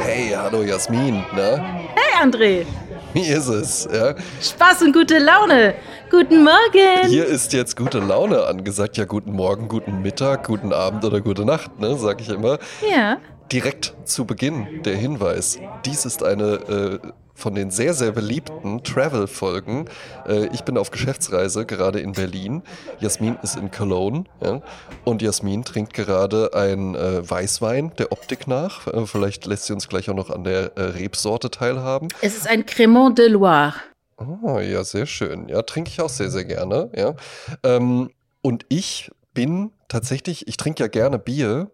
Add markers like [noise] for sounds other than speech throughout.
Hey, hallo Jasmin, ne? Hey André, Wie ist es? Ja? Spaß und gute Laune. Guten Morgen. Hier ist jetzt gute Laune angesagt. Ja, guten Morgen, guten Mittag, guten Abend oder gute Nacht, ne? Sag ich immer. Ja. Direkt zu Beginn der Hinweis. Dies ist eine äh, von den sehr, sehr beliebten Travel-Folgen. Äh, ich bin auf Geschäftsreise, gerade in Berlin. Jasmin ist in Cologne. Ja? Und Jasmin trinkt gerade ein äh, Weißwein der Optik nach. Äh, vielleicht lässt sie uns gleich auch noch an der Rebsorte teilhaben. Es ist ein Cremant de Loire. Oh, ja, sehr schön. Ja, trinke ich auch sehr, sehr gerne. Ja. Ähm, und ich bin tatsächlich, ich trinke ja gerne Bier.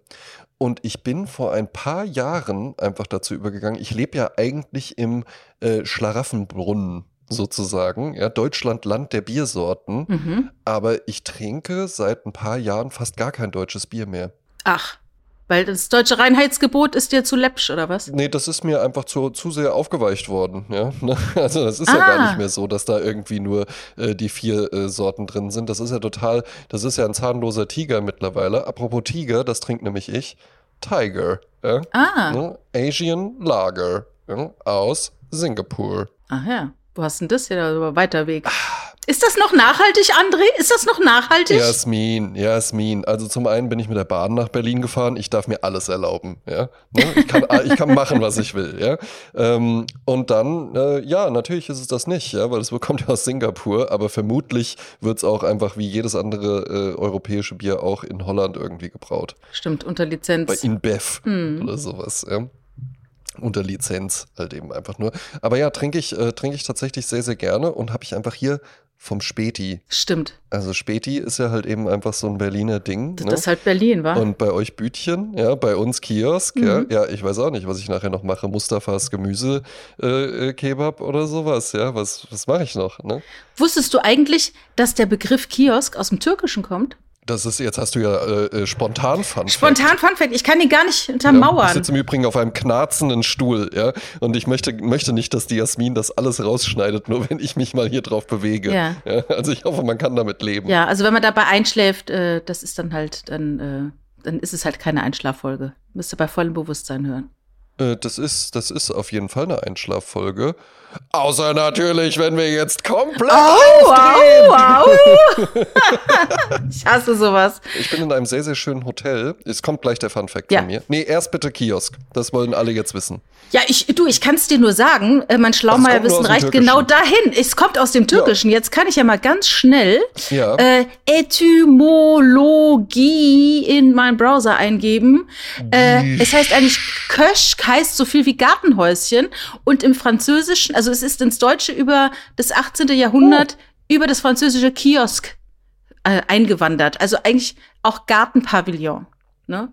Und ich bin vor ein paar Jahren einfach dazu übergegangen. Ich lebe ja eigentlich im äh, Schlaraffenbrunnen sozusagen. Ja, Deutschland, Land der Biersorten. Mhm. Aber ich trinke seit ein paar Jahren fast gar kein deutsches Bier mehr. Ach, weil das deutsche Reinheitsgebot ist dir zu läppsch, oder was? Nee, das ist mir einfach zu, zu sehr aufgeweicht worden. Ja? [laughs] Also das ist ja Ah. gar nicht mehr so, dass da irgendwie nur äh, die vier äh, Sorten drin sind. Das ist ja total, das ist ja ein zahnloser Tiger mittlerweile. Apropos Tiger, das trinkt nämlich ich. Tiger. Ja? Ah, Ne? Asian Lager ja? aus Singapur. ach ja. Wo hast denn das hier? Aber weiter Weg. Ist das noch nachhaltig, André? Ist das noch nachhaltig? Jasmin, Jasmin. Also zum einen bin ich mit der Bahn nach Berlin gefahren. Ich darf mir alles erlauben. Ja? Ne? Ich, kann, ich kann machen, was ich will. Ja? Ähm, und dann, äh, ja, natürlich ist es das nicht, ja, weil es kommt ja aus Singapur. Aber vermutlich wird es auch einfach wie jedes andere äh, europäische Bier auch in Holland irgendwie gebraut. Stimmt, unter Bei Lizenz. InBev Hm. oder sowas. Ja? Unter Lizenz halt eben einfach nur. Aber ja, trinke ich, äh, trinke ich tatsächlich sehr, sehr gerne und habe ich einfach hier vom Späti. Stimmt. Also Späti ist ja halt eben einfach so ein Berliner Ding. Das ne? ist halt Berlin, wa? Und bei euch Bütchen, ja, bei uns Kiosk, Mhm. ja, ja, ich weiß auch nicht, was ich nachher noch mache. Mustafas Gemüse äh, äh, Kebab oder sowas, ja, was, was mache ich noch, ne? Wusstest du eigentlich, dass der Begriff Kiosk aus dem Türkischen kommt? Das ist, jetzt hast du ja äh, äh, spontan Fun Fact. Spontan Fun Fact, ich kann ihn gar nicht Ja, ich untermauern. sitze im Übrigen auf einem knarzenden Stuhl, ja, und ich möchte, möchte nicht, dass die Jasmin das alles rausschneidet, nur wenn ich mich mal hier drauf bewege. Ja. also ich hoffe, man kann damit leben. Ja, also wenn man dabei einschläft, äh, das ist dann halt, dann, äh, dann ist es halt keine Einschlaffolge. Müsst ihr bei vollem Bewusstsein hören. Äh, das ist, das ist auf jeden Fall eine Einschlaffolge. Außer natürlich, wenn wir jetzt komplett aufdrehen. au, au. [laughs] ich hasse sowas. Ich bin in einem sehr, sehr schönen Hotel. Es kommt gleich der Fun Fact Ja. von mir. Nee, erst bitte Kiosk. Das wollen alle jetzt wissen. Ja, ich, du, ich kann es dir nur sagen, äh, mein Schlaumeierwissen reicht genau dahin. Es kommt aus dem Türkischen. Jetzt kann ich ja mal ganz schnell Ja. äh, Etymologie in meinen Browser eingeben. Äh, es heißt eigentlich Köschk heißt so viel wie Gartenhäuschen und im Französischen, also es ist ins Deutsche über das 18. Jahrhundert über das französische Kiosk äh, eingewandert. Also eigentlich auch Gartenpavillon. Ne?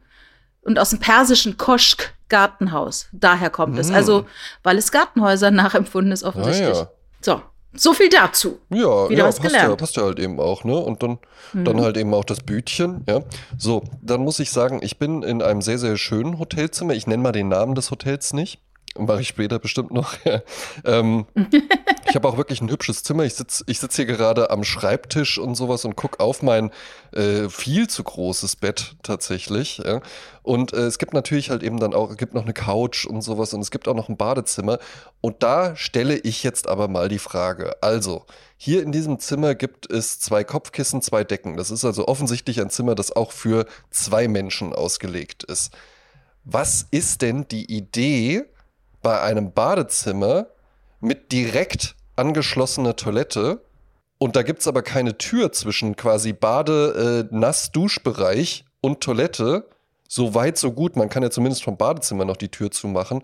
Und aus dem persischen Koschk Gartenhaus. Daher kommt es. Mm. Also, weil es Gartenhäuser nachempfunden ist, offensichtlich. Ah, ja. So, so viel dazu. Ja, Wieder ja, was passt gelernt. Mhm. ja, passt ja halt eben auch, ne? Und dann, dann halt eben auch das Bütchen, ja. So, dann muss ich sagen, ich bin in einem sehr, sehr schönen Hotelzimmer. Ich nenne mal den Namen des Hotels nicht. Mache ich später bestimmt noch. [laughs] Ähm, [laughs] ich habe auch wirklich ein hübsches Zimmer. Ich sitze ich sitz hier gerade am Schreibtisch und sowas und gucke auf mein äh, viel zu großes Bett tatsächlich. Ja. Und äh, es gibt natürlich halt eben dann auch, es gibt noch eine Couch und sowas und es gibt auch noch ein Badezimmer. Und da stelle ich jetzt aber mal die Frage. Also, hier in diesem Zimmer gibt es zwei Kopfkissen, zwei Decken. Das ist also offensichtlich ein Zimmer, das auch für zwei Menschen ausgelegt ist. Was ist denn die Idee bei einem Badezimmer mit direkt angeschlossener Toilette? Und da gibt es aber keine Tür zwischen quasi Bade-Nass-Duschbereich und Toilette. So weit, so gut. Man kann ja zumindest vom Badezimmer noch die Tür zumachen.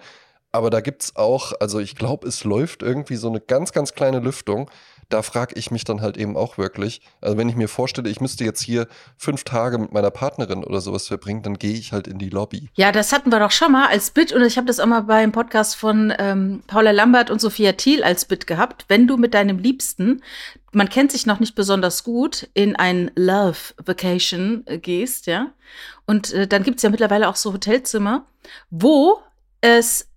Aber da gibt es auch, also ich glaube, es läuft irgendwie so eine ganz, ganz kleine Lüftung. Da frage ich mich dann halt eben auch wirklich. Also wenn ich mir vorstelle, ich müsste jetzt hier fünf Tage mit meiner Partnerin oder sowas verbringen, dann gehe ich halt in die Lobby. Ja, das hatten wir doch schon mal als Bit und ich habe das auch mal beim Podcast von ähm, Paula Lambert und Sophia Thiel als Bit gehabt. Wenn du mit deinem Liebsten, man kennt sich noch nicht besonders gut, in ein Love Vacation äh, gehst, ja, und äh, dann gibt's ja mittlerweile auch so Hotelzimmer, wo es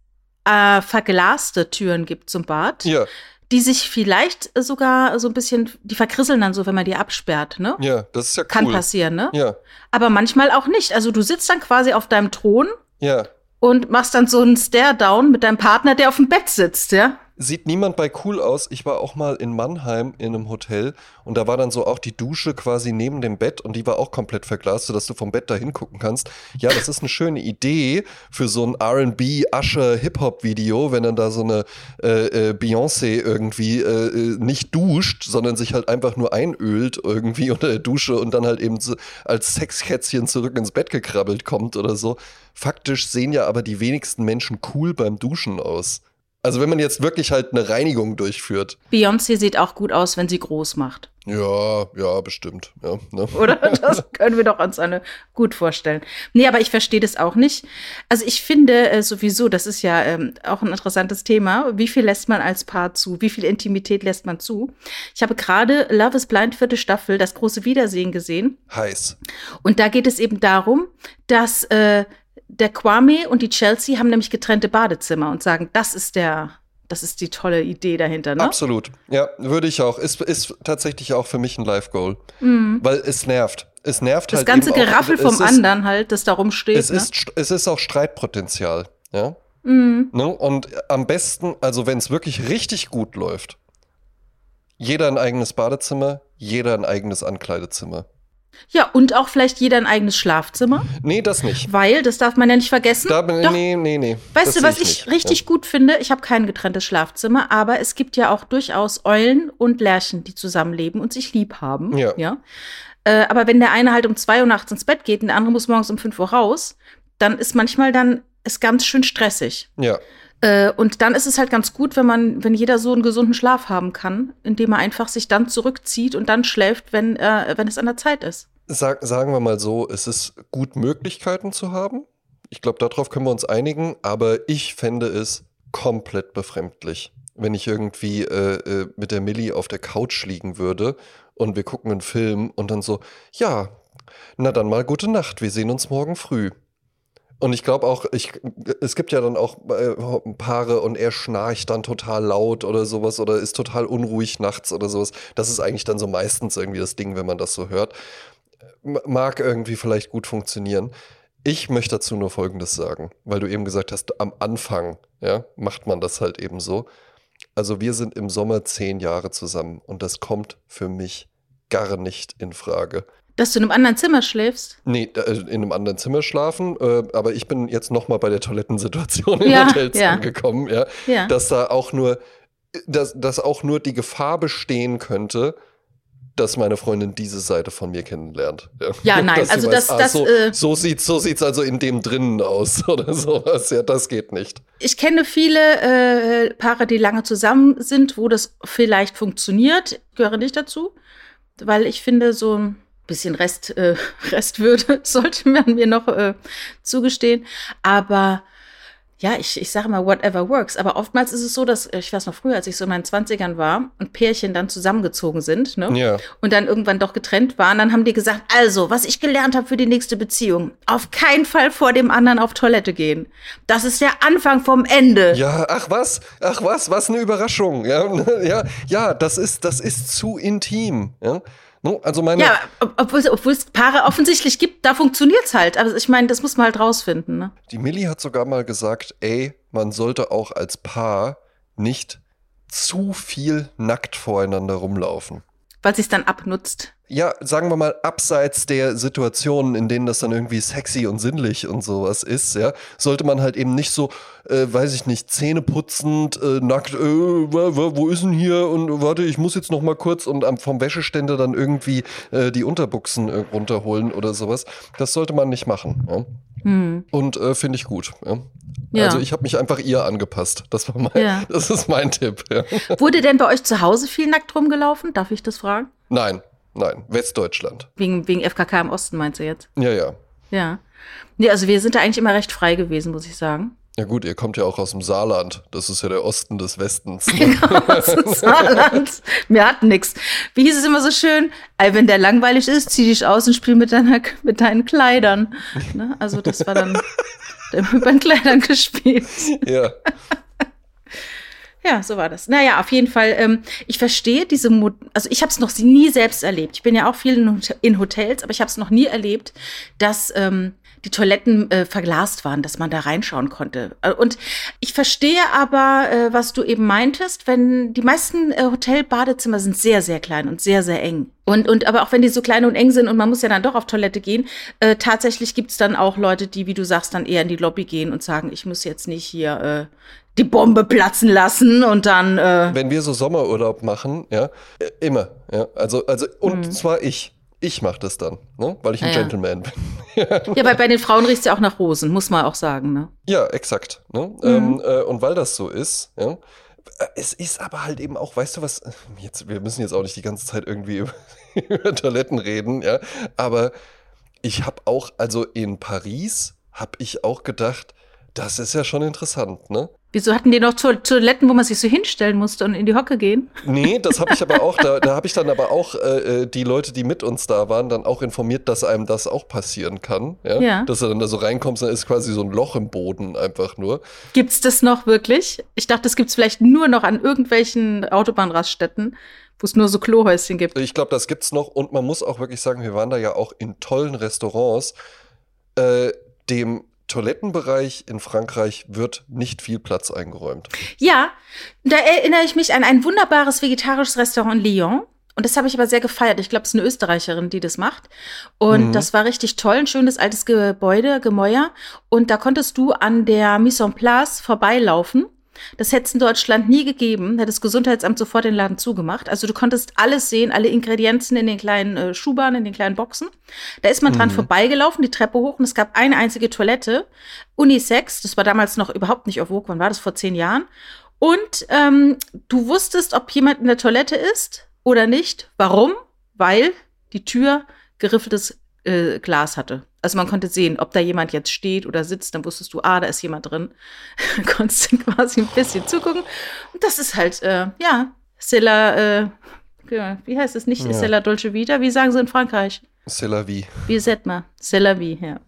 äh, verglaste Türen gibt zum Bad. Ja, die sich vielleicht sogar so ein bisschen, die verkrisseln dann so, wenn man die absperrt, ne? Ja, das ist ja cool. Kann passieren, ne? Ja, Aber manchmal auch nicht. Also du sitzt dann quasi auf deinem Thron ja. und machst dann so einen Stare-Down mit deinem Partner, der auf dem Bett sitzt, ja? Sieht niemand bei cool aus. Ich war auch mal in Mannheim in einem Hotel und da war dann so auch die Dusche quasi neben dem Bett und die war auch komplett verglast, sodass du vom Bett da hingucken kannst. Ja, das ist eine schöne Idee für so ein RB, Asche, Hip-Hop-Video, wenn dann da so eine äh, äh, Beyoncé irgendwie äh, äh, nicht duscht, sondern sich halt einfach nur einölt irgendwie unter der Dusche und dann halt eben so als Sexkätzchen zurück ins Bett gekrabbelt kommt oder so. Faktisch sehen ja aber die wenigsten Menschen cool beim Duschen aus. Also wenn man jetzt wirklich halt eine Reinigung durchführt. Beyoncé sieht auch gut aus, wenn sie groß macht. Ja, ja, bestimmt. Ja, ne? Oder? [laughs] Das können wir doch uns eine gut vorstellen. Nee, aber ich verstehe das auch nicht. Also ich finde äh, sowieso, das ist ja ähm, auch ein interessantes Thema. Wie viel lässt man als Paar zu? Wie viel Intimität lässt man zu? Ich habe gerade Love is Blind vierte Staffel, das große Wiedersehen gesehen. Heiß. Und da geht es eben darum, dass äh, der Kwame und die Chelsea haben nämlich getrennte Badezimmer und sagen, das ist der, das ist die tolle Idee dahinter, ne? Absolut. Ja, würde ich auch. Ist, ist tatsächlich auch für mich ein Live-Goal. Weil es nervt. Es nervt Mhm. Das halt ganze eben auch- Geraffel es vom ist, anderen halt, das da rumsteht. Es ne? ist, es ist auch Streitpotenzial. Ja. Mhm. Ne? Und am besten, also wenn es wirklich richtig gut läuft, jeder ein eigenes Badezimmer, jeder ein eigenes Ankleidezimmer. Ja, und auch vielleicht jeder ein eigenes Schlafzimmer, Nee, das nicht. weil, das darf man ja nicht vergessen. Da Doch, nee, nee, nee. Weißt du, was ich nicht. richtig gut finde? Ich habe kein getrenntes Schlafzimmer, aber es gibt ja auch durchaus Eulen und Lerchen, die zusammenleben und sich lieb haben. Ja. Äh, aber wenn der eine halt um zwei Uhr nachts ins Bett geht und der andere muss morgens um fünf Uhr raus, dann ist manchmal dann ist ganz schön stressig. Ja. Äh, und dann ist es halt ganz gut, wenn man, wenn jeder so einen gesunden Schlaf haben kann, indem er einfach sich dann zurückzieht und dann schläft, wenn, äh, wenn es an der Zeit ist. Sag, sagen wir mal so, es ist gut, Möglichkeiten zu haben. Ich glaube, darauf können wir uns einigen, aber ich fände es komplett befremdlich, wenn ich irgendwie äh, äh, mit der Millie auf der Couch liegen würde und wir gucken einen Film und dann so, ja, na dann mal gute Nacht, wir sehen uns morgen früh. Und ich glaube auch, ich, es gibt ja dann auch äh, Paare und er schnarcht dann total laut oder sowas oder ist total unruhig nachts oder sowas. Das ist eigentlich dann so meistens irgendwie das Ding, wenn man das so hört. Mag irgendwie vielleicht gut funktionieren. Ich möchte dazu nur Folgendes sagen, weil du eben gesagt hast, am Anfang ja, macht man das halt eben so. Also wir sind im Sommer zehn Jahre zusammen und das kommt für mich gar nicht in Frage. Dass du in einem anderen Zimmer schläfst. Nee, äh, in einem anderen Zimmer schlafen, äh, aber ich bin jetzt noch mal bei der Toilettensituation in Ja, Hotels ja. angekommen, ja, Ja. dass da auch nur, dass, dass auch nur die Gefahr bestehen könnte, dass meine Freundin diese Seite von mir kennenlernt. Ja, Ja, [laughs] nein, also weiß, das- ah, das, so, äh, so sieht so sieht's also in dem drinnen aus [laughs] oder sowas. Ja, das geht nicht. Ich kenne viele äh, Paare, die lange zusammen sind, wo das vielleicht funktioniert. Ich gehöre nicht dazu, weil ich finde, so ein bisschen Rest, äh, [laughs] Restwürde [laughs] sollte man mir noch äh, zugestehen. Aber ja, ich, ich sage mal, whatever works. Aber oftmals ist es so, dass, äh, ich weiß noch früher, als ich so in meinen 20ern war und Pärchen dann zusammengezogen sind, ne? Ja. und dann irgendwann doch getrennt waren, dann haben die gesagt, also, was ich gelernt habe für die nächste Beziehung, auf keinen Fall vor dem anderen auf Toilette gehen. Das ist der Anfang vom Ende. Ja, ach was, ach was, was eine Überraschung. Ja, [laughs] ja, ja das ist, das ist zu intim. Ja, No, also meine, Ja, ob- obwohl es Paare offensichtlich gibt, da funktioniert's halt. Aber ich meine, das muss man halt rausfinden. Ne? Die Millie hat sogar mal gesagt, ey, man sollte auch als Paar nicht zu viel nackt voreinander rumlaufen. Weil sie es dann abnutzt. Ja, sagen wir mal, abseits der Situationen, in denen das dann irgendwie sexy und sinnlich und sowas ist, ja, sollte man halt eben nicht so, äh, weiß ich nicht, Zähne putzend, äh, nackt, äh, wo ist denn hier und warte, ich muss jetzt noch mal kurz und am, vom Wäscheständer dann irgendwie äh, die Unterbuchsen äh, runterholen oder sowas. Das sollte man nicht machen. Ja? Hm. Und äh, finde ich gut. Ja? Ja. Also ich habe mich einfach ihr angepasst. Das war mein, Ja. [laughs] das ist mein Tipp. Ja. Wurde denn bei euch zu Hause viel nackt rumgelaufen? Darf ich das fragen? Nein, nein, Westdeutschland. Wegen, wegen FKK im Osten, meinst du jetzt? Ja, ja. Ja. Nee, also wir sind da eigentlich immer recht frei gewesen, muss ich sagen. Ja gut, ihr kommt ja auch aus dem Saarland. Das ist ja der Osten des Westens. [laughs] Aus dem Saarland. Wir hatten nix. Wie hieß es immer so schön? Wenn der langweilig ist, zieh dich aus und spiel mit, deiner, mit deinen Kleidern. Ne? Also das war dann, [laughs] da haben wir mit meinen Kleidern gespielt. ja. Ja, so war das. Naja, auf jeden Fall, ähm, ich verstehe diese, Mo also ich habe es noch nie selbst erlebt. Ich bin ja auch viel in, Hotels, aber ich habe es noch nie erlebt, dass ähm, die Toiletten äh, verglast waren, dass man da reinschauen konnte. Äh, und ich verstehe aber, äh, was du eben meintest, wenn die meisten äh, Hotelbadezimmer sind sehr, sehr klein und sehr, sehr eng. Und, und aber auch wenn die so klein und eng sind und man muss ja dann doch auf Toilette gehen, äh, tatsächlich gibt's dann auch Leute, die, wie du sagst, dann eher in die Lobby gehen und sagen, ich muss jetzt nicht hier äh, die Bombe platzen lassen und dann. Äh Wenn wir so Sommerurlaub machen, ja, immer, ja, also, also, und mhm. zwar ich. Ich mache das dann, ne? weil ich ein ja, Gentleman bin. [laughs] ja, weil bei den Frauen riecht es ja auch nach Rosen, muss man auch sagen. Ne? Ja, exakt. Ne? Mhm. Ähm, äh, und weil das so ist, ja, äh, es ist aber halt eben auch, weißt du was, jetzt, wir müssen jetzt auch nicht die ganze Zeit irgendwie [laughs] über, über Toiletten reden, ja, aber ich habe auch, also in Paris habe ich auch gedacht, das ist ja schon interessant, ne? Wieso hatten die noch Toiletten, wo man sich so hinstellen musste und in die Hocke gehen? Nee, das habe ich aber auch, da, [laughs] da habe ich dann aber auch äh, äh, die Leute, die mit uns da waren, dann auch informiert, dass einem das auch passieren kann. Ja. ja. Dass du dann da so reinkommst, dann ist quasi so ein Loch im Boden einfach nur. Gibt's das noch wirklich? Ich dachte, das gibt's vielleicht nur noch an irgendwelchen Autobahnraststätten wo es nur so Klohäuschen gibt. Ich glaube, das gibt's noch und man muss auch wirklich sagen, wir waren da ja auch in tollen Restaurants. Äh, dem Toilettenbereich in Frankreich wird nicht viel Platz eingeräumt. Ja, da erinnere ich mich an ein wunderbares vegetarisches Restaurant in Lyon. Und das habe ich aber sehr gefeiert. Ich glaube, es ist eine Österreicherin, die das macht. Und mhm. das war richtig toll. Ein schönes altes Gebäude, Gemäuer. Und da konntest du an der Mise en Place vorbeilaufen. Das hätte es in Deutschland nie gegeben, hätte das Gesundheitsamt sofort den Laden zugemacht. Also du konntest alles sehen, alle Ingredienzen in den kleinen äh, Schuhbahnen, in den kleinen Boxen. Da ist man mhm. dran vorbeigelaufen, die Treppe hoch und es gab eine einzige Toilette. Unisex, das war damals noch überhaupt nicht auf Vogue, wann war das, vor zehn Jahren? Und ähm, du wusstest, ob jemand in der Toilette ist oder nicht. Warum? Weil die Tür geriffeltes äh, Glas hatte. Also man konnte sehen, ob da jemand jetzt steht oder sitzt, dann wusstest du, ah, da ist jemand drin. [laughs] Konntest du quasi ein bisschen zugucken. Und das ist halt, äh, ja, Sella, äh, wie heißt es nicht? Ja. Sella Dolce Vita? Wie sagen sie in Frankreich? C'est la vie. Wie sagt man? C'est la vie, ja.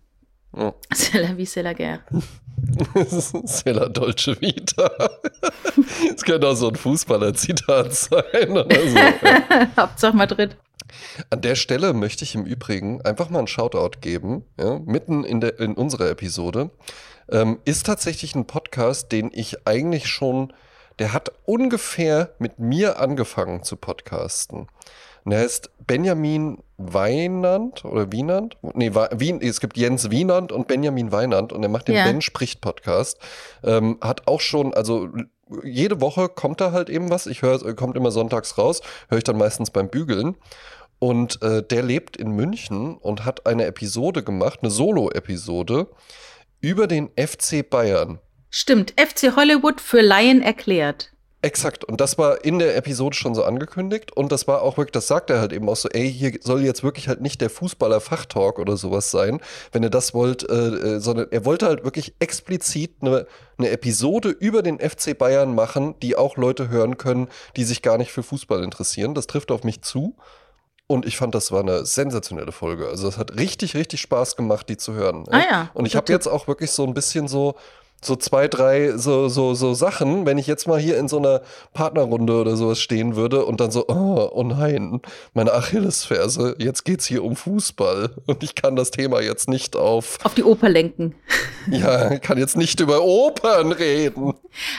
Oh. C'est la vie, c'est la guerre. [laughs] c'est la Dolce Vita. [laughs] Das könnte auch so ein Fußballer-Zitat sein oder so. Hauptsache Madrid. An der Stelle möchte ich im Übrigen einfach mal einen Shoutout geben, ja, mitten in, der, in unserer Episode. Ähm, ist tatsächlich ein Podcast, den ich eigentlich schon, der hat ungefähr mit mir angefangen zu podcasten. Und er heißt Benjamin Weinand oder Wienand? Nee, Wien, es gibt Jens Wienand und Benjamin Weinand und er macht den ja. Ben spricht Podcast. Ähm, hat auch schon, also jede Woche kommt da halt eben was. Ich höre, kommt immer sonntags raus, höre ich dann meistens beim Bügeln. Und äh, der lebt in München und hat eine Episode gemacht, eine Solo-Episode über den FC Bayern. Stimmt, FC Hollywood für Laien erklärt. Exakt. Und das war in der Episode schon so angekündigt. Und das war auch wirklich, das sagt er halt eben auch so, ey, hier soll jetzt wirklich halt nicht der Fußballer-Fachtalk oder sowas sein, wenn ihr das wollt, äh, äh, sondern er wollte halt wirklich explizit eine, eine Episode über den FC Bayern machen, die auch Leute hören können, die sich gar nicht für Fußball interessieren. Das trifft auf mich zu. Und ich fand, das war eine sensationelle Folge. Also es hat richtig, richtig Spaß gemacht, die zu hören. Ah ja. Und ich habe jetzt auch wirklich so ein bisschen so, so zwei, drei so, so, so Sachen, wenn ich jetzt mal hier in so einer Partnerrunde oder sowas stehen würde und dann so, oh, oh nein, meine Achillesferse, jetzt geht's hier um Fußball und ich kann das Thema jetzt nicht auf auf die Oper lenken. [laughs] Ja, kann jetzt nicht über Opern reden.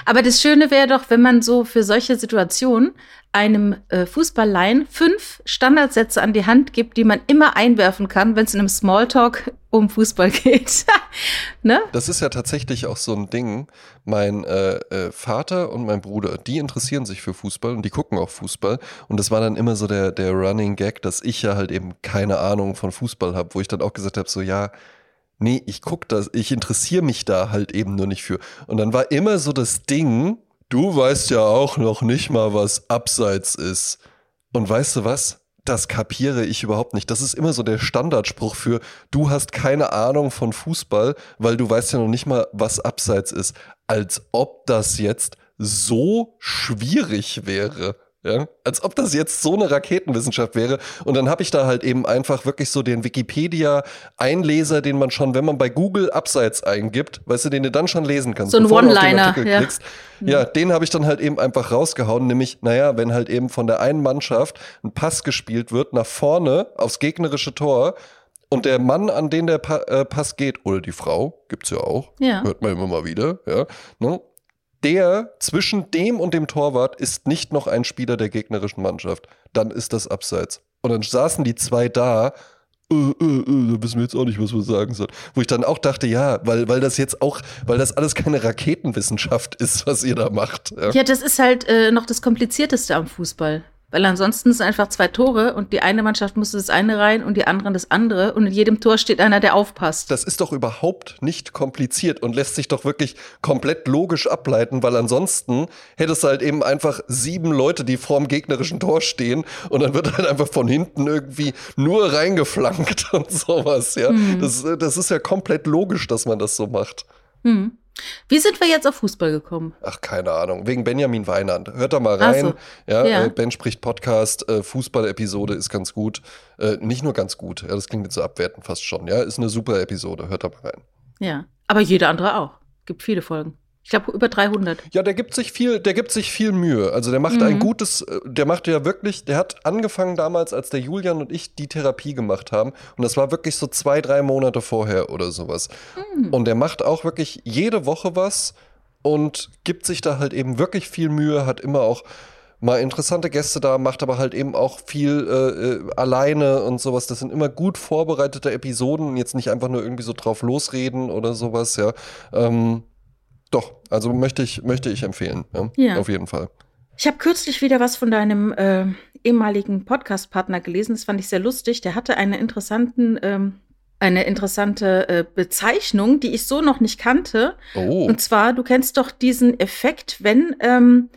Aber das Schöne wäre doch, wenn man so für solche Situationen einem äh, Fußballlein fünf Standardsätze an die Hand gibt, die man immer einwerfen kann, wenn es in einem Smalltalk um Fußball [laughs] geht. [laughs] ne? Das ist ja tatsächlich auch so ein Ding. Mein äh, äh, Vater und mein Bruder, die interessieren sich für Fußball und die gucken auch Fußball. Und das war dann immer so der, der Running Gag, dass ich ja halt eben keine Ahnung von Fußball habe, wo ich dann auch gesagt habe, so ja, nee, ich guck das, ich interessiere mich da halt eben nur nicht für. Und dann war immer so das Ding, Du weißt ja auch noch nicht mal, was Abseits ist. Und weißt du was? Das kapiere ich überhaupt nicht. Das ist immer so der Standardspruch für, du hast keine Ahnung von Fußball, weil du weißt ja noch nicht mal, was Abseits ist. Als ob das jetzt so schwierig wäre. Ja, als ob das jetzt so eine Raketenwissenschaft wäre. Und dann habe ich da halt eben einfach wirklich so den Wikipedia-Einleser, den man schon, wenn man bei Google Abseits eingibt, weißt du, den du dann schon lesen kannst. So ein One-Liner. Ja. Klickst. ja, den habe ich dann halt eben einfach rausgehauen, nämlich, naja, wenn halt eben von der einen Mannschaft ein Pass gespielt wird nach vorne aufs gegnerische Tor und der Mann, an den der pa äh, Pass geht, oder die Frau, gibt's ja auch, Ja. hört man immer mal wieder, ja, ne? Der zwischen dem und dem Torwart ist nicht noch ein Spieler der gegnerischen Mannschaft. Dann ist das Abseits. Und dann saßen die zwei da. Äh, äh, äh, da wissen wir jetzt auch nicht, was wir sagen sollen. Wo ich dann auch dachte, ja, weil, weil das jetzt auch, weil das alles keine Raketenwissenschaft ist, was ihr da macht. Ja. Ja, das ist halt äh, noch das Komplizierteste am Fußball. Weil ansonsten sind einfach zwei Tore und die eine Mannschaft musste das eine rein und die andere das andere. Und in jedem Tor steht einer, der aufpasst. Das ist doch überhaupt nicht kompliziert und lässt sich doch wirklich komplett logisch ableiten, weil ansonsten hättest du halt eben einfach sieben Leute, die vorm gegnerischen Tor stehen und dann wird halt einfach von hinten irgendwie nur reingeflankt [laughs] und sowas, ja. Das, äh, das ist ja komplett logisch, dass man das so macht. Hm. Wie sind wir jetzt auf Fußball gekommen? Ach, keine Ahnung. Wegen Benjamin Weinand. Hört da mal rein. so. Ja, Ja. Äh, Ben spricht Podcast, äh, Fußball-Episode ist ganz gut. Äh, nicht nur ganz gut, ja, das klingt jetzt so abwertend fast schon. Ja, ist eine super Episode. Hört da mal rein. Ja. Aber jeder andere auch. Gibt viele Folgen. Ich glaube über 300. Ja, der gibt sich viel, der gibt sich viel Mühe. Also der macht Mhm. ein gutes, äh, der macht ja wirklich, der hat angefangen damals, als der Julian und ich die Therapie gemacht haben. Und das war wirklich so zwei, drei Monate vorher oder sowas. Mhm. Und der macht auch wirklich jede Woche was und gibt sich da halt eben wirklich viel Mühe, hat immer auch mal interessante Gäste da, macht aber halt eben auch viel äh, äh, alleine und sowas. Das sind immer gut vorbereitete Episoden, jetzt nicht einfach nur irgendwie so drauf losreden oder sowas, ja. Ähm, doch, also möchte ich, möchte ich empfehlen, ja, Ja. auf jeden Fall. Ich habe kürzlich wieder was von deinem äh, ehemaligen Podcast-Partner gelesen. Das fand ich sehr lustig. Der hatte eine interessanten, ähm, eine interessante äh, Bezeichnung, die ich so noch nicht kannte. Oh, Und zwar, du kennst doch diesen Effekt, wenn ähm,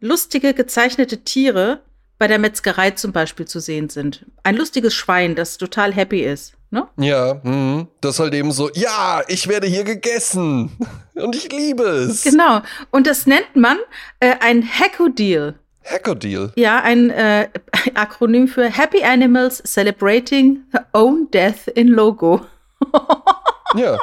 lustige gezeichnete Tiere bei der Metzgerei zum Beispiel zu sehen sind. Ein lustiges Schwein, das total happy ist. Ne? ja, mhm. das ist halt eben so, ja, ich werde hier gegessen [laughs] und ich liebe es. Genau. Und das nennt man äh, ein Hackodeal. Hacker-Deal. Ja, ein äh, [laughs] Akronym für Happy Animals Celebrating Their Own Death in Logo. [laughs] Ja.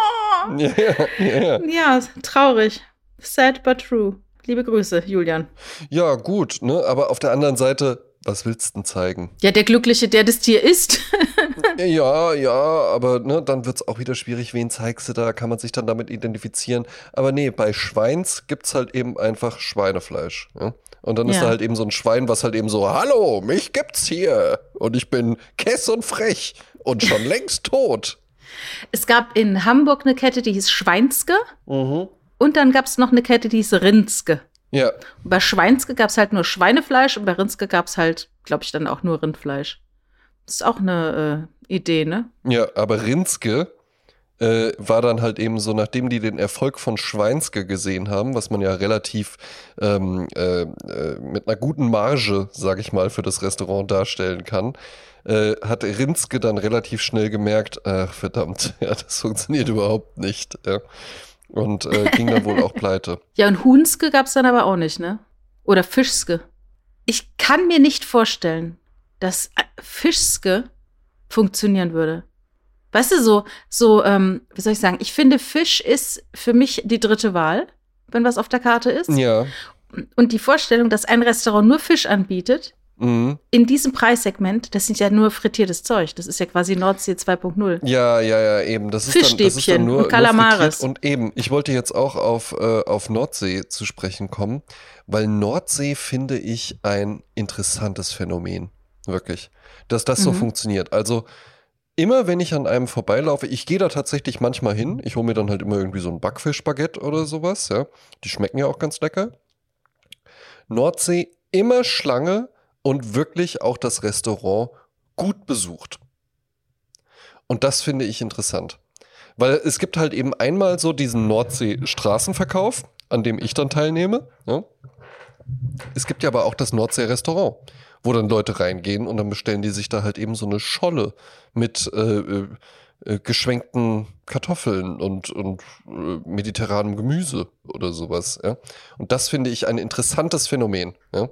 ja, ja, ja. Ja, traurig. Sad but true. Liebe Grüße, Julian. Ja, gut, ne? Aber auf der anderen Seite, was willst du denn zeigen? Ja, der Glückliche, der das Tier ist. [laughs] Ja, ja, aber ne, dann wird's auch wieder schwierig, wen zeigst du da, kann man sich dann damit identifizieren. Aber nee, bei Schweins gibt's halt eben einfach Schweinefleisch. Ja? Und dann ist Ja. da halt eben so ein Schwein, was halt eben so, hallo, mich gibt's hier. Und ich bin kess und frech und schon längst tot. Es gab in Hamburg eine Kette, die hieß Schweinske. Mhm. Und dann gab es noch eine Kette, die hieß Rindske. Ja, Und bei Schweinske gab es halt nur Schweinefleisch und bei Rindske gab es halt, glaube ich, dann auch nur Rindfleisch. Das ist auch eine äh, Idee, ne? ja, aber Rinske äh, war dann halt eben so, nachdem die den Erfolg von Schweinske gesehen haben, was man ja relativ ähm, äh, äh, mit einer guten Marge, sag ich mal, für das Restaurant darstellen kann, äh, hat Rinske dann relativ schnell gemerkt, ach verdammt, [laughs] ja, das funktioniert überhaupt nicht. Ja. Und äh, ging dann wohl auch pleite. [laughs] Ja, und Huhnske gab es dann aber auch nicht, ne? Oder Fischske. Ich kann mir nicht vorstellen, dass äh, Fischske funktionieren würde. Weißt du, so, so, ähm, wie soll ich sagen, ich finde, Fisch ist für mich die dritte Wahl, wenn was auf der Karte ist. Ja. Und die Vorstellung, dass ein Restaurant nur Fisch anbietet, Mhm. in diesem Preissegment, das sind ja nur frittiertes Zeug. Das ist ja quasi Nordsee 2.0. Ja, ja, ja, eben. Das ist dann, das ist dann Fischstäbchen nur, und Kalamares. Und eben, ich wollte jetzt auch auf, äh, auf Nordsee zu sprechen kommen, weil Nordsee finde ich ein interessantes Phänomen. Wirklich. Dass das so Mhm. funktioniert. Also, immer wenn ich an einem vorbeilaufe, ich gehe da tatsächlich manchmal hin. Ich hole mir dann halt immer irgendwie so ein Backfischbaguette oder sowas, ja. Die schmecken ja auch ganz lecker. Nordsee immer Schlange und wirklich auch das Restaurant gut besucht. Und das finde ich interessant. Weil es gibt halt eben einmal so diesen Nordsee-Straßenverkauf, an dem ich dann teilnehme. Ja. Es gibt ja aber auch das Nordsee-Restaurant, wo dann Leute reingehen und dann bestellen die sich da halt eben so eine Scholle mit äh, äh, geschwenkten Kartoffeln und, und äh, mediterranem Gemüse oder sowas. Ja? Und das finde ich ein interessantes Phänomen. Ja?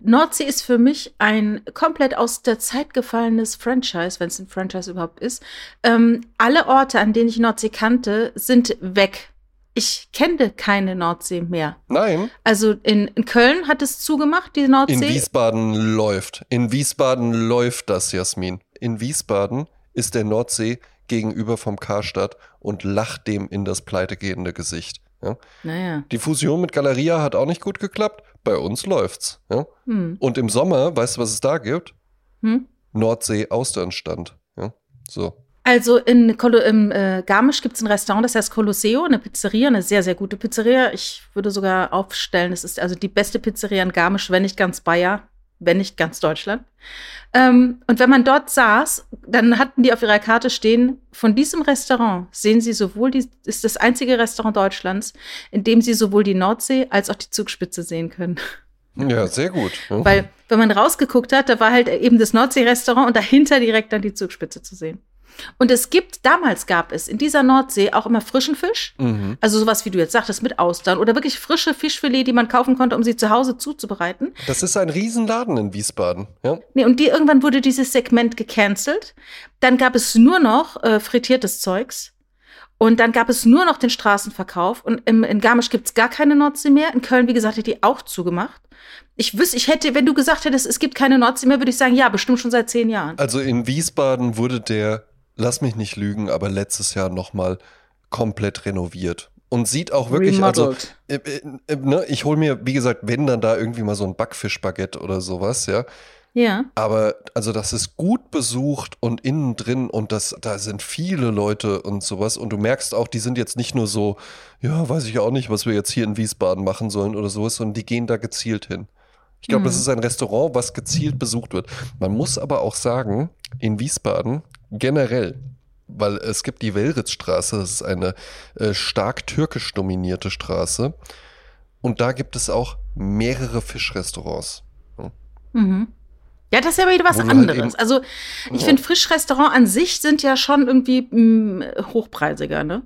Nordsee ist für mich ein komplett aus der Zeit gefallenes Franchise, wenn es ein Franchise überhaupt ist. Ähm, alle Orte, an denen ich Nordsee kannte, sind weg. Ich kenne keine Nordsee mehr. Nein. Also in, in Köln hat es zugemacht, die Nordsee. In Wiesbaden läuft. In Wiesbaden läuft das, Jasmin. In Wiesbaden ist der Nordsee gegenüber vom Karstadt und lacht dem in das pleitegehende Gesicht. Ja? Naja. Die Fusion mit Galeria hat auch nicht gut geklappt. Bei uns läuft's. Ja? Hm. Und im Sommer, weißt du, was es da gibt? Hm? Nordsee Austernstand. Ja? So. Also in Kolo im äh, Garmisch gibt es ein Restaurant, das heißt Colosseo, eine Pizzeria, eine sehr, sehr gute Pizzeria. Ich würde sogar aufstellen, es ist also die beste Pizzeria in Garmisch, wenn nicht ganz Bayer, wenn nicht ganz Deutschland. Ähm, und wenn man dort saß, dann hatten die auf ihrer Karte stehen, von diesem Restaurant sehen sie sowohl die, ist das einzige Restaurant Deutschlands, in dem sie sowohl die Nordsee als auch die Zugspitze sehen können. Ja, sehr gut. Ja. Weil, wenn man rausgeguckt hat, da war halt eben das Nordsee-Restaurant und dahinter direkt dann die Zugspitze zu sehen. Und es gibt, damals gab es in dieser Nordsee auch immer frischen Fisch. Mhm. Also sowas, wie du jetzt sagtest, mit Austern oder wirklich frische Fischfilet, die man kaufen konnte, um sie zu Hause zuzubereiten. Das ist ein Riesenladen in Wiesbaden. Ja? Nee, und die, irgendwann wurde dieses Segment gecancelt. Dann gab es nur noch äh, frittiertes Zeugs. Und dann gab es nur noch den Straßenverkauf. Und im, in Garmisch gibt es gar keine Nordsee mehr. In Köln, wie gesagt, hat die auch zugemacht. Ich wüsste, ich hätte, wenn du gesagt hättest, es gibt keine Nordsee mehr, würde ich sagen, ja, bestimmt schon seit zehn Jahren. Also in Wiesbaden wurde der, lass mich nicht lügen, aber letztes Jahr nochmal komplett renoviert. Und sieht auch wirklich, also Remodeled. äh, äh, äh, ne, ich hole mir, wie gesagt, wenn dann da irgendwie mal so ein Backfischbaguette oder sowas, ja. Ja. Aber also das ist gut besucht und innen drin und das, da sind viele Leute und sowas. Und du merkst auch, die sind jetzt nicht nur so, ja, weiß ich auch nicht, was wir jetzt hier in Wiesbaden machen sollen oder sowas, sondern die gehen da gezielt hin. Ich glaube, das ist ein Restaurant, was gezielt besucht wird. Man muss aber auch sagen, in Wiesbaden generell, weil es gibt die Welritzstraße, das ist eine äh, stark türkisch dominierte Straße. Und da gibt es auch mehrere Fischrestaurants. Mhm. Ja, das ist ja wieder was halt anderes. eben- also, ich Ja. finde, Fischrestaurant an sich sind ja schon irgendwie mh, hochpreisiger, ne?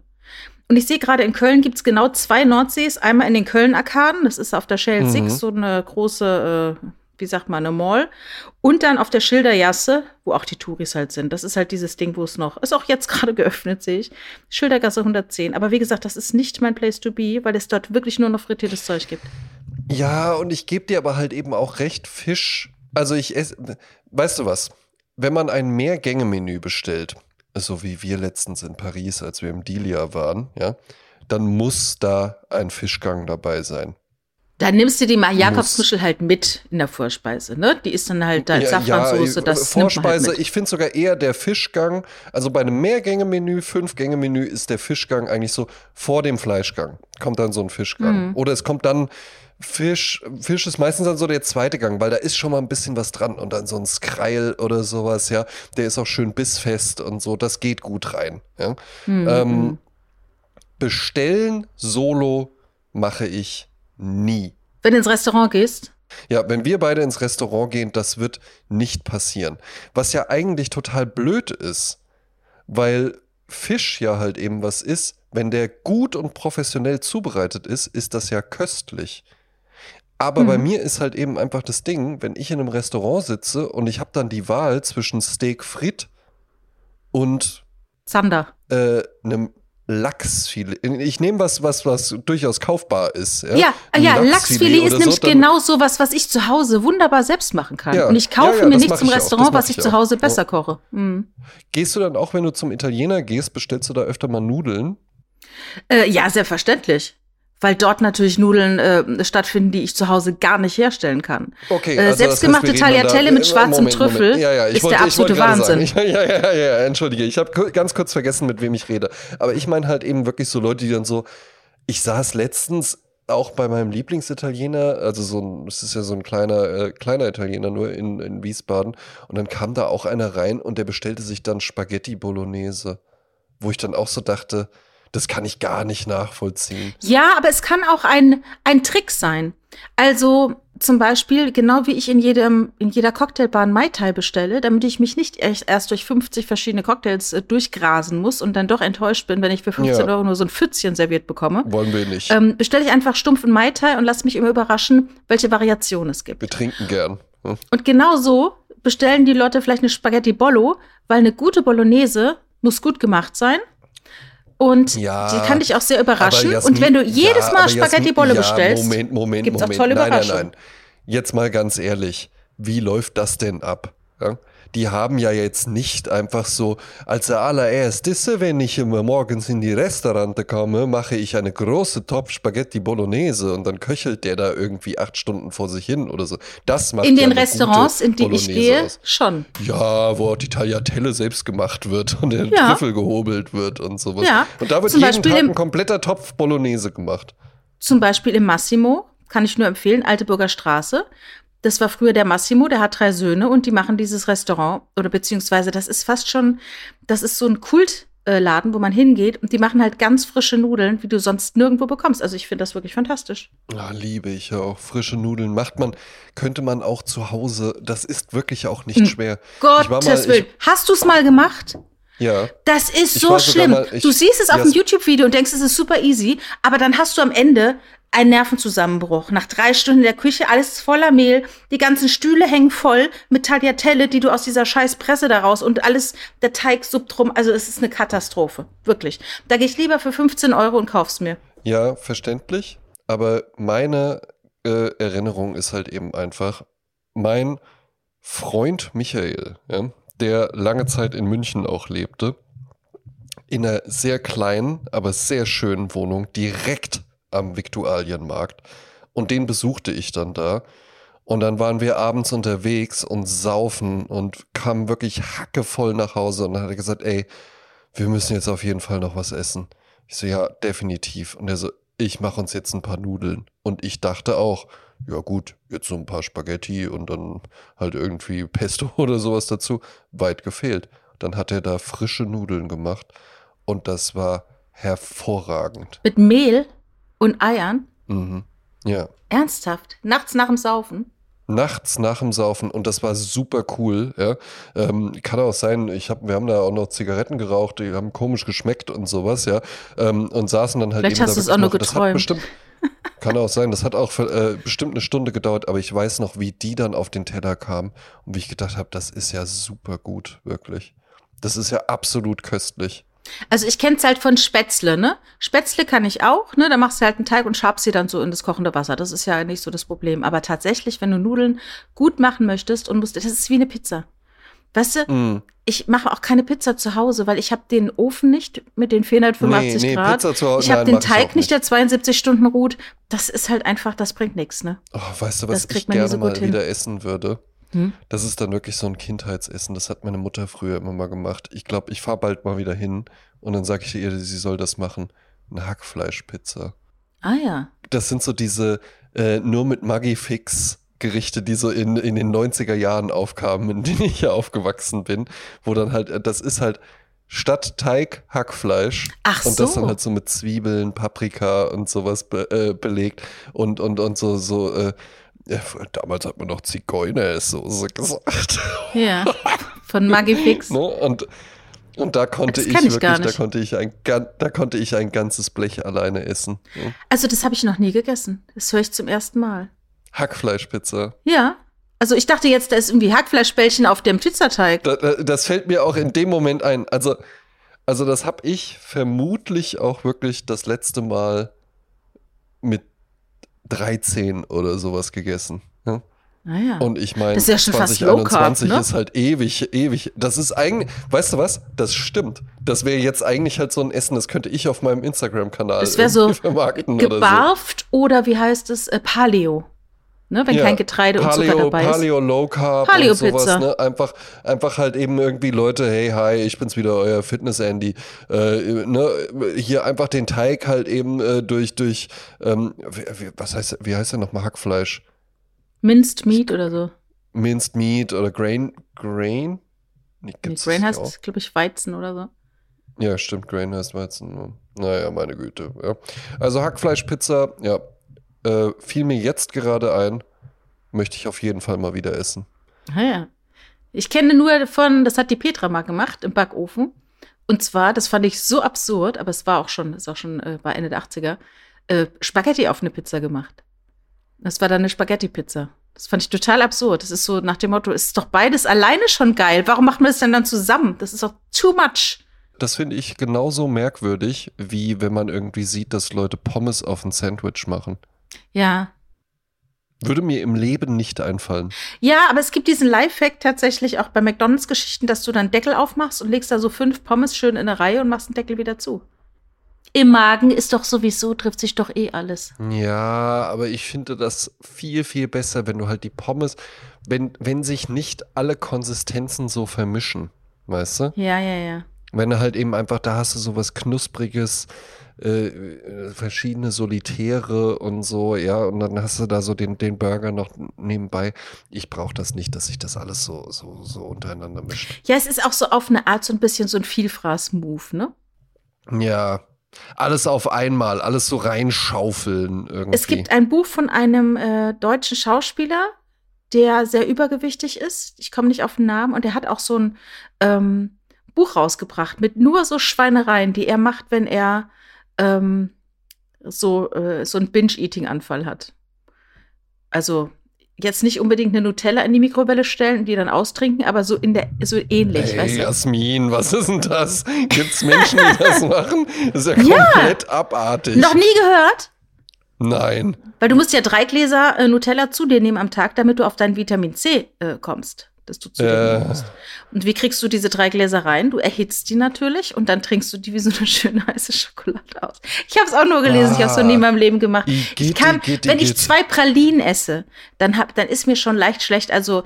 Und ich sehe gerade, in Köln gibt es genau zwei Nordsees. Einmal in den Köln-Arkaden, das ist auf der Shell Mhm. 6, so eine große, äh, wie sagt man, eine Mall. Und dann auf der Schildergasse, wo auch die Touris halt sind. Das ist halt dieses Ding, wo es noch, ist auch jetzt [laughs] gerade geöffnet, sehe ich. Schildergasse 110. Aber wie gesagt, das ist nicht mein Place to be, weil es dort wirklich nur noch frittiertes Zeug gibt. Ja, und ich gebe dir aber halt eben auch recht, Fisch. Also ich esse, weißt du was? Wenn man ein Mehrgänge-Menü bestellt, so wie wir letztens in Paris, als wir im Delia waren, ja, dann muss da ein Fischgang dabei sein. Dann nimmst du die mal Jakobsmuschel halt mit in der Vorspeise, ne? Die ist dann halt da Ja, Safransoße, ja, das man Vorspeise, halt ich finde sogar eher der Fischgang, also bei einem Mehrgänge-Menü, Fünf-Gänge-Menü ist der Fischgang eigentlich so vor dem Fleischgang. Kommt dann so ein Fischgang. Mhm. Oder es kommt dann Fisch, Fisch ist meistens dann so der zweite Gang, weil da ist schon mal ein bisschen was dran und dann so ein Skreil oder sowas, ja, der ist auch schön bissfest und so, das geht gut rein, ja. Mhm. Ähm, bestellen solo mache ich nie. Wenn du ins Restaurant gehst, Ja, wenn wir beide ins Restaurant gehen, das wird nicht passieren. Was ja eigentlich total blöd ist, weil Fisch ja halt eben was ist, wenn der gut und professionell zubereitet ist, ist das ja köstlich. Aber bei Mhm. mir ist halt eben einfach das Ding, wenn ich in einem Restaurant sitze und ich habe dann die Wahl zwischen Steak frit und Zander. äh, einem Lachsfilet. Ich nehme was, was, was durchaus kaufbar ist. Ja, Ja, Ein ja, Lachsfilet ist oder so, nämlich dann- genau sowas, was ich zu Hause wunderbar selbst machen kann. Ja. Und ich kaufe Ja, mir nichts im Restaurant, was ich ich zu. Hause besser koche. Mhm. Gehst du dann auch, wenn du zum Italiener gehst, bestellst du da öfter mal Nudeln? Äh, ja, selbstverständlich. Weil dort natürlich Nudeln äh, stattfinden, die ich zu Hause gar nicht herstellen kann. Okay, Äh, selbstgemachte wir reden dann Tagliatelle mit schwarzem Trüffel Ja, ja, ich ist wollte- der absolute Wahnsinn. [laughs] Ja, ja, ja, ja, entschuldige. Ich habe ganz kurz vergessen, mit wem ich rede. Aber ich meine halt eben wirklich so Leute, die dann so, ich saß letztens auch bei meinem Lieblingsitaliener, also so ein, es ist ja so ein kleiner, äh, kleiner Italiener nur in, in Wiesbaden. Und dann kam da auch einer rein und der bestellte sich dann Spaghetti Bolognese. Wo ich dann auch so dachte, das kann ich gar nicht nachvollziehen. Ja, aber es kann auch ein, ein Trick sein. Also, zum Beispiel, genau wie ich in jedem, in jeder Cocktailbar ein Mai Tai bestelle, damit ich mich nicht echt erst durch 50 verschiedene Cocktails äh, durchgrasen muss und dann doch enttäuscht bin, wenn ich für 15 Ja. Euro nur so ein Pfützchen serviert bekomme, Wollen wir nicht. ähm, bestelle ich einfach stumpf einen Mai Tai und lasse mich immer überraschen, welche Variationen es gibt. wir trinken gern. Hm? Und genau so bestellen die Leute vielleicht eine Spaghetti Bollo, weil eine gute Bolognese muss gut gemacht sein. Und Ja, die kann dich auch sehr überraschen. Jasmin- und wenn du jedes ja, Mal aber Spaghetti Jasmin- Bollo ja, bestellst, Moment, Moment, gibt's auch Moment. tolle nein, nein, Überraschungen. nein. Jetzt mal ganz ehrlich, wie läuft das denn ab? Ja? Die haben ja jetzt nicht einfach so, als allererstes, wenn ich immer morgens in die Restaurante komme, mache ich eine große Top Spaghetti Bolognese und dann köchelt der da irgendwie acht Stunden vor sich hin oder so. Das macht in ja den Restaurants, in die ich Bolognese gehe, aus. schon. Ja, wo auch die Tagliatelle selbst gemacht wird und der Ja. Trüffel gehobelt wird und sowas. Ja, Und da wird zum jeden Beispiel Tag ein kompletter Topf Bolognese gemacht. Zum Beispiel im Massimo, kann ich nur empfehlen, Alteburger Straße. Das war früher der Massimo, der hat drei Söhne und die machen dieses Restaurant oder beziehungsweise das ist fast schon, das ist so ein Kultladen, wo man hingeht und die machen halt ganz frische Nudeln, wie du sonst nirgendwo bekommst. Also ich finde das wirklich fantastisch. Ja, liebe ich ja auch. Frische Nudeln macht man, könnte man auch zu Hause. Das ist wirklich auch nicht Hm. schwer. War mal- Gottes Willen. Hast du es mal gemacht? Ja. Das ist Ich so schlimm. mal- ich- du siehst es auf ja, dem YouTube-Video und denkst, es ist super easy, aber dann hast du am Ende einen Nervenzusammenbruch. Nach drei Stunden in der Küche, alles voller Mehl, die ganzen Stühle hängen voll mit Tagliatelle, die du aus dieser scheiß Presse daraus und alles, der Teig suppt drum. Also es ist eine Katastrophe. Wirklich. Da gehe ich lieber für 15 Euro und kauf's mir. Ja, verständlich. Aber meine äh, Erinnerung ist halt eben einfach, mein Freund Michael, ja, der lange Zeit in München auch lebte, in einer sehr kleinen, aber sehr schönen Wohnung direkt am Viktualienmarkt. Und den besuchte ich dann da. Und dann waren wir abends unterwegs und saufen und kamen wirklich hackevoll nach Hause. Und dann hat er gesagt, ey, wir müssen jetzt auf jeden Fall noch was essen. Ich so, ja, definitiv. Und er so, ich mache uns jetzt ein paar Nudeln. Und ich dachte auch, ja gut, jetzt so ein paar Spaghetti und dann halt irgendwie Pesto [laughs] oder sowas dazu. Weit gefehlt. Dann hat er da frische Nudeln gemacht. Und das war hervorragend. Mit Mehl und Eiern. Mhm. Ja. Ernsthaft. Nachts nach dem Saufen. nachts nach dem Saufen und das war super cool. Ja. Ähm, kann auch sein, ich hab, wir haben da auch noch Zigaretten geraucht, die haben komisch geschmeckt und sowas, ja. Ähm, und saßen dann halt Vielleicht eben hast da du es auch nur noch- das hat geträumt. bestimmt, kann auch sein, das hat auch für, äh, bestimmt eine Stunde gedauert, aber ich weiß noch, wie die dann auf den Teller kam und wie ich gedacht habe, das ist ja super gut, wirklich. Das ist ja absolut köstlich. Also ich kenne es halt von Spätzle, ne? Spätzle kann ich auch, ne? Da machst du halt einen Teig und schabst sie dann so in das kochende Wasser. Das ist ja nicht so das Problem. Aber tatsächlich, wenn du Nudeln gut machen möchtest und musst, das ist wie eine Pizza. Weißt du, Mm. ich mache auch keine Pizza zu Hause, weil ich habe den Ofen nicht mit den 485 Nee, nee, Grad. Pizza zu Hause- ich habe den Teig nicht, der 72 Stunden ruht. Das ist halt einfach, das bringt nichts, ne? Oh, weißt du, was Das kriegt ich gerne so mal hin. wieder essen würde? Hm? Das ist dann wirklich so ein Kindheitsessen. Das hat meine Mutter früher immer mal gemacht. Ich glaube, ich fahre bald mal wieder hin und dann sage ich ihr, sie soll das machen. Eine Hackfleischpizza. Ah ja. Das sind so diese äh, nur mit Maggi-Fix Gerichte, die so in, in den 90er Jahren aufkamen, in denen ich ja aufgewachsen bin, wo dann halt, äh, das ist halt statt Teig Hackfleisch Ach und das so. dann halt so mit Zwiebeln, Paprika und sowas be, äh, belegt und, und, und so, so, äh, ja, damals hat man noch Zigeunersoße gesagt. Ja. Von Magifix. [laughs] ne? Und, und da konnte Das ich ich wirklich, da konnte ich ein, da konnte ich ein ganzes Blech alleine essen. Also das habe ich noch nie gegessen. Das höre ich zum ersten Mal. Hackfleischpizza. Ja. Also ich dachte jetzt, da ist irgendwie Hackfleischbällchen auf dem Pizzateig. Da, da, das fällt mir auch in dem Moment ein. Also, also das habe ich vermutlich auch wirklich das letzte Mal mit 13 oder sowas gegessen. Ja? Naja. Und ich meine, Das ist ja schon fast Low Carb, 2021 ne? ist halt ewig, ewig. Das ist eigentlich, weißt du was? Das stimmt. Das wäre jetzt eigentlich halt so ein Essen, das könnte ich auf meinem Instagram-Kanal Das wäre so vermarkten oder so. gebarft oder, wie heißt es, äh, Paleo. Ne, wenn Ja, kein Getreide und Paleo, Zucker dabei ist. Paleo Low Carb Paleo und sowas, Pizza. ne? Einfach, einfach halt eben irgendwie Leute, hey, hi, ich bin's wieder, euer Fitness-Andy. Äh, ne? Hier einfach den Teig halt eben äh, durch, durch, ähm, was heißt, wie heißt der nochmal? Hackfleisch? Minced Meat oder so. Minced Meat oder Grain, Grain? Nee, Nee, Grain heißt, glaube ich, Weizen oder so. Ja, stimmt, Grain heißt Weizen. Naja, meine Güte. Ja. Also Hackfleischpizza, ja, äh, fiel mir jetzt gerade ein. möchte ich auf jeden Fall mal wieder essen. Ah ja. Ich kenne nur von, das hat die Petra mal gemacht im Backofen. Und zwar, das fand ich so absurd, aber es war auch schon, ist auch schon äh, bei Ende der 80er, äh, Spaghetti auf eine Pizza gemacht. Das war dann eine Spaghetti-Pizza. Das fand ich total absurd. Das ist so nach dem Motto, ist doch beides alleine schon geil. Warum macht man das denn dann zusammen? Das ist doch too much. Das finde ich genauso merkwürdig, wie wenn man irgendwie sieht, dass Leute Pommes auf ein Sandwich machen. Ja. Würde mir im Leben nicht einfallen. Ja, aber es gibt diesen Lifehack tatsächlich auch bei McDonalds-Geschichten, dass du dann Deckel aufmachst und legst da so fünf Pommes schön in eine Reihe und machst den Deckel wieder zu. Im Magen ist doch sowieso, trifft sich doch eh alles. Ja, aber ich finde das viel, viel besser, wenn du halt die Pommes, wenn, wenn sich nicht alle Konsistenzen so vermischen, weißt du? Ja, ja, ja. Wenn du halt eben einfach, da hast du sowas Knuspriges, äh, verschiedene Solitäre und so, ja, und dann hast du da so den, den Burger noch nebenbei. Ich brauche das nicht, dass sich das alles so, so, so untereinander mischt. Ja, es ist auch so auf eine Art so ein bisschen so ein Vielfraß-Move, ne? Ja, alles auf einmal, alles so reinschaufeln irgendwie. Es gibt ein Buch von einem äh, deutschen Schauspieler, der sehr übergewichtig ist. Ich komme nicht auf den Namen und der hat auch so ein ähm, Buch rausgebracht mit nur so Schweinereien, die er macht, wenn er ähm, so, äh, so einen Binge-Eating-Anfall hat. Also jetzt nicht unbedingt eine Nutella in die Mikrowelle stellen und die dann austrinken, aber so in der so ähnlich, Hey, weißt du? Jasmin, was ist denn das? Gibt's Menschen, die das machen? Das ist ja Ja. komplett abartig. Noch nie gehört? Nein. Weil du musst ja drei Gläser äh, Nutella zu dir nehmen am Tag, damit du auf dein Vitamin C äh, kommst, das du zu dir Äh. nehmen musst. Und wie kriegst du diese drei Gläser rein? Du erhitzt die natürlich und dann trinkst du die wie so eine schöne heiße Schokolade aus. Ich habe es auch nur gelesen, ich habe es noch nie in meinem Leben gemacht. Igitt, Ich kann, igitt, wenn ich igitt. zwei Pralinen esse, dann, hab, dann ist mir schon leicht schlecht. Also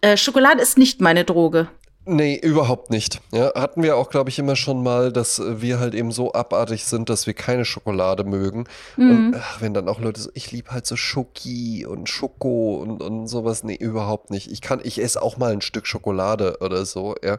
äh, Schokolade ist nicht meine Droge. Nee, überhaupt nicht. Ja, hatten wir auch, glaube ich, immer schon mal, dass wir halt eben so abartig sind, dass wir keine Schokolade mögen. Mhm. Und ach, wenn dann auch Leute so, ich liebe halt so Schoki und Schoko und, und sowas. Nee, überhaupt nicht. Ich kann, ich esse auch mal ein Stück Schokolade oder so, ja.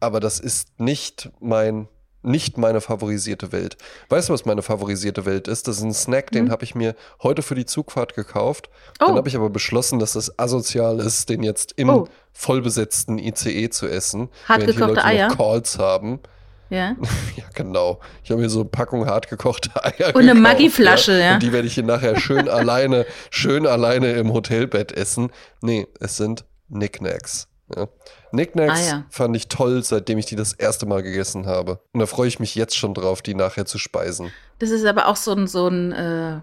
Aber das ist nicht mein, nicht meine favorisierte Welt. Weißt du, was meine favorisierte Welt ist? Das ist ein Snack, den Mhm. habe ich mir heute für die Zugfahrt gekauft. Oh. Dann habe ich aber beschlossen, dass das asozial ist, den jetzt im Oh. vollbesetzten ICE zu essen. Hart während die gekochte Leute Eier? Noch Calls haben. Ja. [laughs] Ja, genau. Ich habe mir so eine Packung hart gekochte [laughs] Eier Und eine Maggi-Flasche, ja. Und die werde ich hier nachher schön [laughs] alleine, schön alleine im Hotelbett essen. Nee, es sind Knickknacks. Ja. Knickknacks Ah, ja. fand ich toll, seitdem ich die das erste Mal gegessen habe. Und da freue ich mich jetzt schon drauf, die nachher zu speisen. Das ist aber auch so ein, so ein, äh,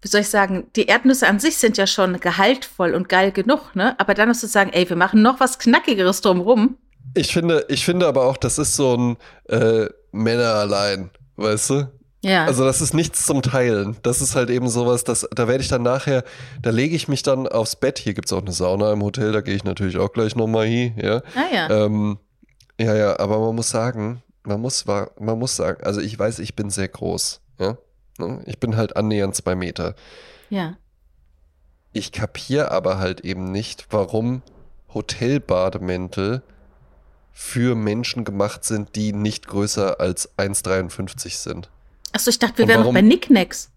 wie soll ich sagen, die Erdnüsse an sich sind ja schon gehaltvoll und geil genug, ne? Aber dann musst du sagen, ey, wir machen noch was Knackigeres drumrum. Ich finde, ich finde aber auch, das ist so ein äh, Männer allein, weißt du? Ja. Also das ist nichts zum Teilen. Das ist halt eben sowas, das, da werde ich dann nachher, da lege ich mich dann aufs Bett. Hier gibt es auch eine Sauna im Hotel, da gehe ich natürlich auch gleich nochmal hin, ja. ah ja. Ähm, ja, ja, aber man muss sagen, man muss, man muss sagen, also ich weiß, ich bin sehr groß, ja. Ne? Ich bin halt annähernd zwei Meter. ja. Ich kapiere aber halt eben nicht, warum Hotelbademäntel für Menschen gemacht sind, die nicht größer als 1,53 sind. Achso, ich dachte, wir wären noch bei Knickknacks.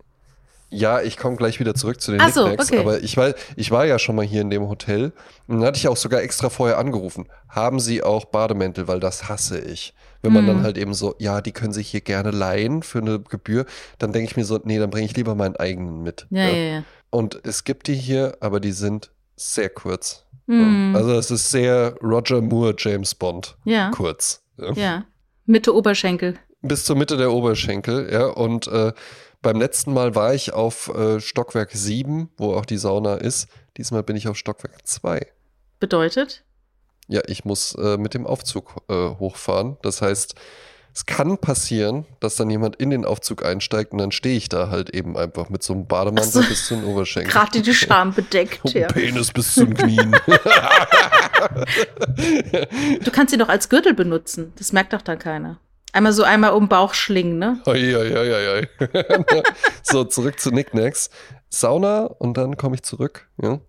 Ja, ich komme gleich wieder zurück zu den Ach so, okay. aber ich war, ich war ja schon mal hier in dem Hotel und dann hatte ich auch sogar extra vorher angerufen. Haben Sie auch Bademäntel, weil das hasse ich. Wenn man Hm. dann halt eben so, ja, die können sich hier gerne leihen für eine Gebühr, dann denke ich mir so, nee, dann bringe ich lieber meinen eigenen mit. Ja, ja, ja. Und es gibt die hier, aber die sind sehr kurz. Hm. Also es ist sehr Roger Moore, James Bond. Ja. Kurz. Ja. Ja. Mitte Oberschenkel. Bis zur Mitte der Oberschenkel, ja. Und äh, beim letzten Mal war ich auf äh, Stockwerk 7, wo auch die Sauna ist. Diesmal bin ich auf Stockwerk 2. Bedeutet? Ja, ich muss äh, mit dem Aufzug äh, hochfahren. Das heißt, es kann passieren, dass dann jemand in den Aufzug einsteigt und dann stehe ich da halt eben einfach mit so einem Bademantel Ach so. bis zu den Oberschenkeln. Gerade die Scham bedeckt, [laughs] ja. Penis bis zum Knien. [laughs] Du kannst sie doch als Gürtel benutzen. Das merkt doch dann keiner. Einmal so einmal um den Bauch schlingen, ne? Oi, oi, oi, oi, [laughs] so, zurück zu Nicknacks. Sauna und dann komme ich zurück. Ja.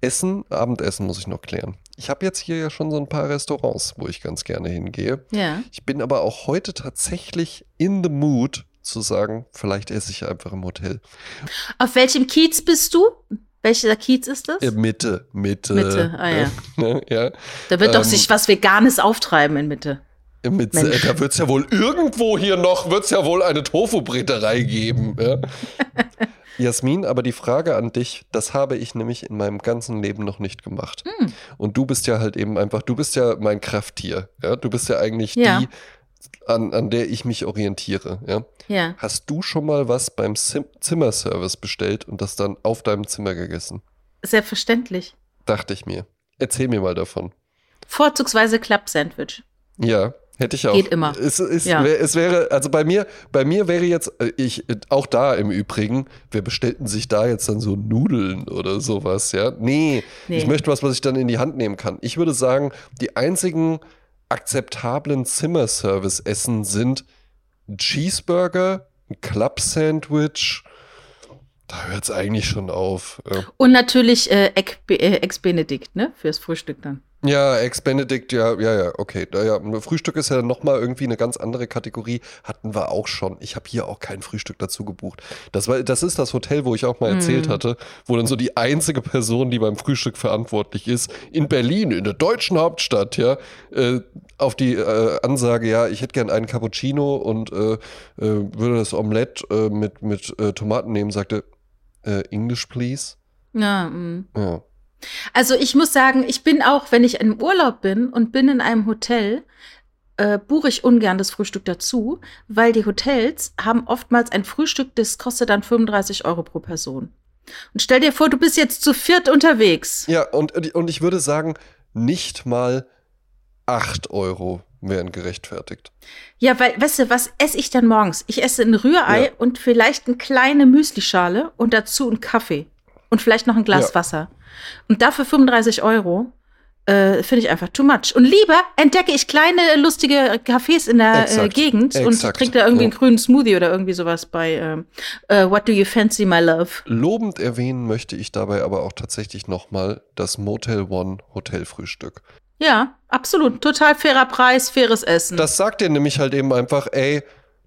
Essen, Abendessen muss ich noch klären. Ich habe jetzt hier ja schon so ein paar Restaurants, wo ich ganz gerne hingehe. Ja. Ich bin aber auch heute tatsächlich in the mood zu sagen, vielleicht esse ich einfach im Hotel. Auf welchem Kiez bist du? Welcher Kiez ist das? Mitte, Mitte. Mitte, ah ja. [laughs] Ja. Da wird doch Ähm, sich was Veganes auftreiben in Mitte. Mit, Mensch. da wird es ja wohl irgendwo hier noch, wird es ja wohl eine Tofu-Bretterei geben. Ja? [laughs] Jasmin, aber die Frage an dich, das habe ich nämlich in meinem ganzen Leben noch nicht gemacht. Hm. Und du bist ja halt eben einfach, du bist ja mein Krafttier. Ja? Du bist ja eigentlich Ja. die, an, an der ich mich orientiere. Ja? Ja. Hast du schon mal was beim Zim Zimmerservice bestellt und das dann auf deinem Zimmer gegessen? Selbstverständlich. Dachte ich mir. Erzähl mir mal davon. Vorzugsweise Club-Sandwich. Ja, hätte ich auch. Geht immer. Es, es, Ja. es wäre, also bei mir, bei mir wäre jetzt, äh, ich, auch da im Übrigen, wer bestellten sich da jetzt dann so Nudeln oder sowas, ja? Nee, Nee. ich möchte was, was ich dann in die Hand nehmen kann. Ich würde sagen, die einzigen akzeptablen Zimmerservice-Essen sind ein Cheeseburger, ein Club-Sandwich. Da hört es eigentlich schon auf. Ja. Und natürlich äh, Egg, äh, ne? Fürs Frühstück dann. Ja, Ex-Benedict, ja, ja, ja, okay. Ja, Frühstück ist ja nochmal irgendwie eine ganz andere Kategorie. Hatten wir auch schon. Ich habe hier auch kein Frühstück dazu gebucht. Das, war, das ist das Hotel, wo ich auch mal erzählt Mhm. hatte, wo dann so die einzige Person, die beim Frühstück verantwortlich ist, in Berlin, in der deutschen Hauptstadt, ja, äh, auf die äh, Ansage, ja, ich hätte gern einen Cappuccino und äh, äh, würde das Omelette äh, mit, mit äh, Tomaten nehmen, sagte, äh, English, please. Ja, mh. Ja. Also ich muss sagen, ich bin auch, wenn ich im Urlaub bin und bin in einem Hotel, äh, buche ich ungern das Frühstück dazu, weil die Hotels haben oftmals ein Frühstück, das kostet dann 35 Euro pro Person. Und stell dir vor, du bist jetzt zu viert unterwegs. Ja, und, und ich würde sagen, nicht mal 8 Euro wären gerechtfertigt. Ja, weil, weißt du, was esse ich dann morgens? Ich esse ein Rührei Ja. und vielleicht eine kleine Müslischale und dazu einen Kaffee und vielleicht noch ein Glas Ja. Wasser. Und dafür 35 Euro äh, finde ich einfach too much. Und lieber entdecke ich kleine lustige Cafés in der äh, Exakt. Gegend und Exakt. trinke da irgendwie Ja. einen grünen Smoothie oder irgendwie sowas bei ähm, äh, What Do You Fancy, My Love? Lobend erwähnen möchte ich dabei aber auch tatsächlich nochmal das Motel One Hotelfrühstück. Ja, absolut. Total fairer Preis, faires Essen. Das sagt dir nämlich halt eben einfach, ey,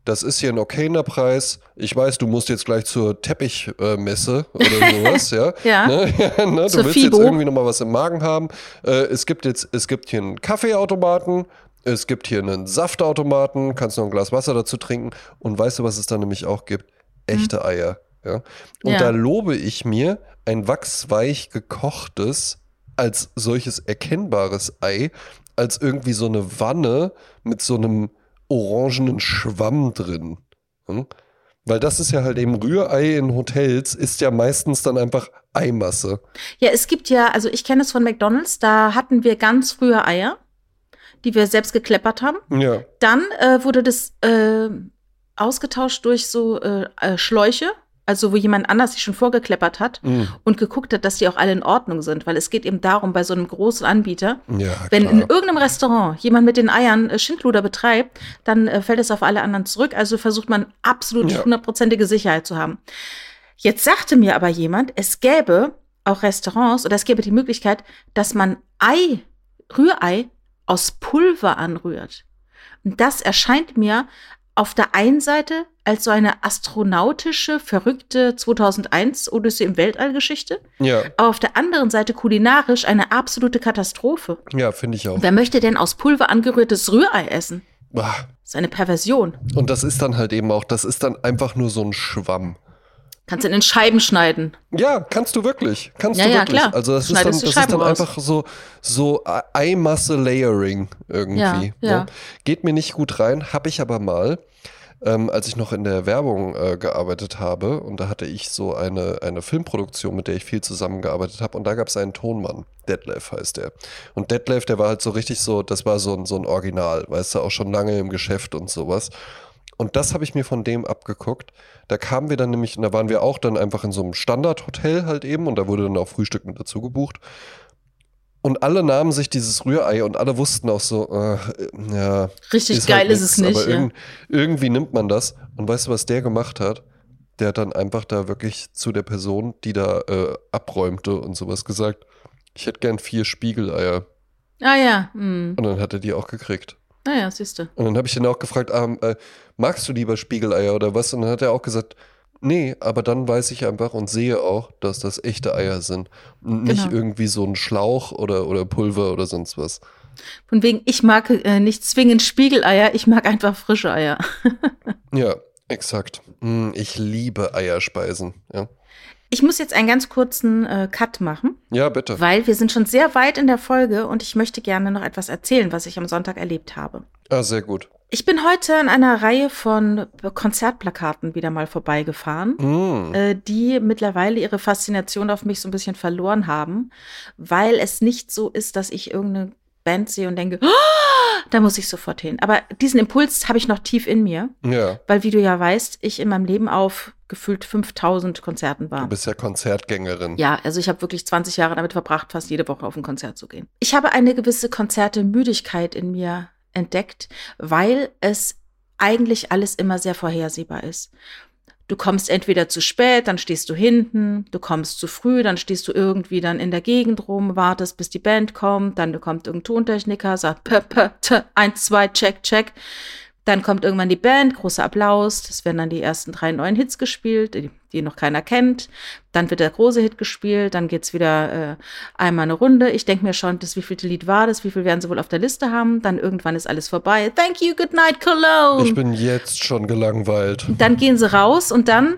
das ist hier ein okayer Preis. Ich weiß, du musst jetzt gleich zur Teppichmesse oder sowas, [laughs] ja. Ja. Ne? ja [laughs] ne? Du willst FIBO. jetzt irgendwie nochmal was im Magen haben. Äh, es gibt jetzt, es gibt hier einen Kaffeeautomaten, es gibt hier einen Saftautomaten, kannst noch ein Glas Wasser dazu trinken. Und weißt du, was es da nämlich auch gibt? Echte Eier. Ja. Und Ja. da lobe ich mir ein wachsweich gekochtes, als solches erkennbares Ei, als irgendwie so eine Wanne mit so einem orangenen Schwamm drin. Hm? Weil das ist ja halt eben Rührei in Hotels, ist ja meistens dann einfach Eimasse. Ja, es gibt ja, also ich kenne es von McDonald's, da hatten wir ganz frühe Eier, die wir selbst gekleppert haben. Ja. Dann äh, wurde das äh, ausgetauscht durch so äh, äh, Schläuche, also wo jemand anders sich schon vorgekleppert hat Mm. und geguckt hat, dass die auch alle in Ordnung sind, weil es geht eben darum, bei so einem großen Anbieter, Ja, wenn in irgendeinem Restaurant jemand mit den Eiern äh, Schindluder betreibt, dann äh, fällt es auf alle anderen zurück. Also versucht man absolut Ja. hundertprozentige Sicherheit zu haben. Jetzt sagte mir aber jemand, es gäbe auch Restaurants oder es gäbe die Möglichkeit, dass man Ei, Rührei aus Pulver anrührt. Und das erscheint mir auf der einen Seite als so eine astronautische, verrückte 2001 Odyssee im Weltall-Geschichte, ja, aber auf der anderen Seite kulinarisch eine absolute Katastrophe. ja finde ich auch. Wer möchte denn aus Pulver angerührtes Rührei essen? Ah, Das ist eine Perversion. Und das ist dann halt eben auch, das ist dann einfach nur so ein Schwamm. Kannst du in Scheiben schneiden. Ja, kannst du wirklich. Kannst Ja, du ja, wirklich. klar. Also das ist dann, Schneidest das ist dann einfach so, so Eimasse-Layering irgendwie. Ja, ja. Ne? Geht mir nicht gut rein, habe ich aber mal, ähm, als ich noch in der Werbung äh, gearbeitet habe, und da hatte ich so eine, eine Filmproduktion, mit der ich viel zusammengearbeitet habe, und da gab es einen Tonmann, Detlef heißt der. Und Detlef, der war halt so richtig so, das war so ein, so ein Original, weißt du, auch schon lange im Geschäft und sowas. Und das habe ich mir von dem abgeguckt. Da kamen wir dann nämlich, und da waren wir auch dann einfach in so einem Standardhotel halt eben und da wurde dann auch Frühstück mit dazu gebucht. Und alle nahmen sich dieses Rührei und alle wussten auch so, äh, ja. Richtig geil halt ist es nix, nicht, Aber ja. irgend, irgendwie nimmt man das. Und weißt du, was der gemacht hat? Der hat dann einfach da wirklich zu der Person, die da äh, abräumte und sowas gesagt, ich hätte gern vier Spiegeleier. Ah ja, hm. Und dann hat er die auch gekriegt. Naja, siehst du. Und dann habe ich ihn auch gefragt, ah, äh, magst du lieber Spiegeleier oder was? Und dann hat er auch gesagt, Nee, aber dann weiß ich einfach und sehe auch, dass das echte Eier sind. Und nicht Genau. irgendwie so ein Schlauch oder, oder Pulver oder sonst was. Von wegen, ich mag äh, nicht zwingend Spiegeleier, ich mag einfach frische Eier. [laughs] Ja, exakt. Mm, Ich liebe Eierspeisen. Ja, Ich muss jetzt einen ganz kurzen äh, Cut machen, ja bitte. weil wir sind schon sehr weit in der Folge und ich möchte gerne noch etwas erzählen, was ich am Sonntag erlebt habe. Ah, sehr gut. Ich bin heute an einer Reihe von Konzertplakaten wieder mal vorbeigefahren. Mm. äh, die mittlerweile ihre Faszination auf mich so ein bisschen verloren haben, weil es nicht so ist, dass ich irgendeine Band sehe und denke, "Ah, da muss ich sofort hin. Aber diesen Impuls habe ich noch tief in mir, Ja, weil, wie du ja weißt, ich in meinem Leben auf gefühlt 5000 Konzerten du war. bist ja Konzertgängerin. Ja, also ich habe wirklich 20 Jahre damit verbracht, fast jede Woche auf ein Konzert zu gehen. Ich habe eine gewisse Konzertemüdigkeit in mir entdeckt, weil es eigentlich alles immer sehr vorhersehbar ist. Du kommst entweder zu spät, dann stehst du hinten, du kommst zu früh, dann stehst du irgendwie dann in der Gegend rum, wartest, bis die Band kommt, dann kommt irgendein Tontechniker, sagt p, p, t, eins, zwei, check, check. Dann kommt irgendwann die Band, großer Applaus, das werden dann die ersten drei neuen Hits gespielt, die, die noch keiner kennt. Dann wird der große Hit gespielt, dann geht's wieder äh, einmal eine Runde. Ich denke mir schon, das wievielte Lied war das, wie viel werden sie wohl auf der Liste haben. Dann irgendwann ist alles vorbei. Thank you, good night, Cologne. Ich bin jetzt schon gelangweilt. Dann gehen sie raus und dann,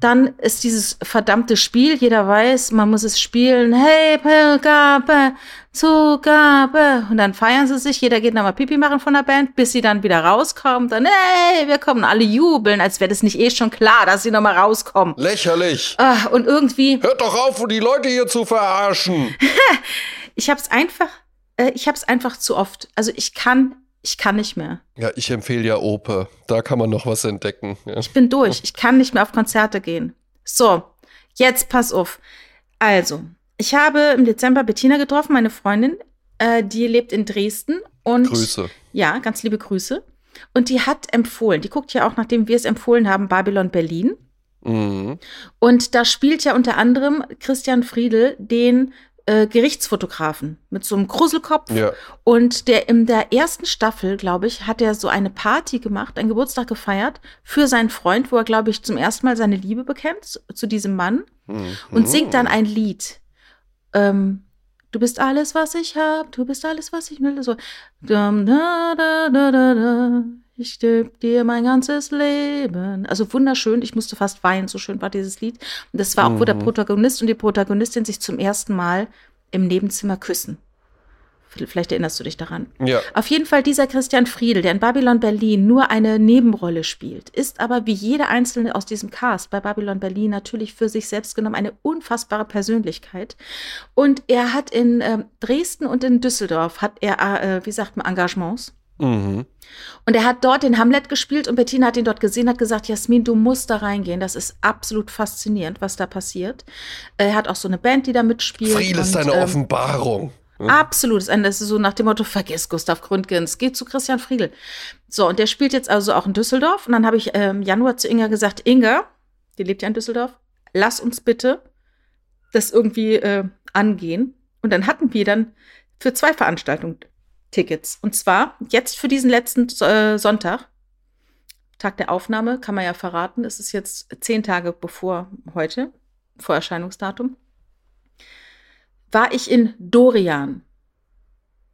dann ist dieses verdammte Spiel. Jeder weiß, man muss es spielen. Hey, Pilgabe, Zugabe. Und dann feiern sie sich. Jeder geht nochmal Pipi machen von der Band, bis sie dann wieder rauskommen. Dann, hey, wir kommen. Alle jubeln, als wäre das nicht eh schon klar, dass sie nochmal rauskommen. Lächerlich. Und irgendwie, Hört doch auf, die Leute hier zu verarschen. [laughs] ich hab's einfach, äh, ich hab's einfach zu oft. Also ich kann, ich kann nicht mehr. Ja, ich empfehle ja Oper. Da kann man noch was entdecken. Ja. Ich bin durch. Ich kann nicht mehr auf Konzerte gehen. So, jetzt pass auf. Also, ich habe im Dezember Bettina getroffen, meine Freundin. Äh, die lebt in Dresden und Grüße. ja, ganz liebe Grüße. Und die hat empfohlen, die guckt ja auch, nachdem wir es empfohlen haben, Babylon Berlin. Mhm. Und da spielt ja unter anderem Christian Friedel den äh, Gerichtsfotografen mit so einem Krusselkopf. Ja. Und der in der ersten Staffel, glaube ich, hat er so eine Party gemacht, einen Geburtstag gefeiert für seinen Freund, wo er, glaube ich, zum ersten Mal seine Liebe bekennt zu, zu diesem Mann Mhm. und singt dann ein Lied. Ähm, du bist alles, was ich hab, du bist alles, was ich will. So. Ich geb dir mein ganzes Leben. Also wunderschön. Ich musste fast weinen, so schön war dieses Lied. Und das war auch, wo der Mhm. Protagonist und die Protagonistin sich zum ersten Mal im Nebenzimmer küssen. Vielleicht erinnerst du dich daran. Ja. Auf jeden Fall dieser Christian Friedel, der in Babylon Berlin nur eine Nebenrolle spielt, ist aber wie jeder einzelne aus diesem Cast bei Babylon Berlin natürlich für sich selbst genommen eine unfassbare Persönlichkeit. Und er hat in ähm, Dresden und in Düsseldorf hat er, äh, wie sagt man, Engagements. Mhm. Und er hat dort den Hamlet gespielt und Bettina hat ihn dort gesehen, hat gesagt, Jasmin, du musst da reingehen. Das ist absolut faszinierend, was da passiert. Er hat auch so eine Band, die da mitspielt. Friel ist und, eine ähm, Offenbarung. Absolut. Das ist so nach dem Motto, vergiss Gustav Gründgens, geh zu Christian Friedel. So, und der spielt jetzt also auch in Düsseldorf. Und dann habe ich ähm, im Januar zu Inga gesagt, Inga, die lebt ja in Düsseldorf, lass uns bitte das irgendwie äh, angehen. Und dann hatten wir dann für zwei Veranstaltungen Tickets. Und zwar jetzt für diesen letzten äh, Sonntag, Tag der Aufnahme, kann man ja verraten, es ist jetzt zehn Tage bevor heute, vor Erscheinungsdatum war ich in Dorian.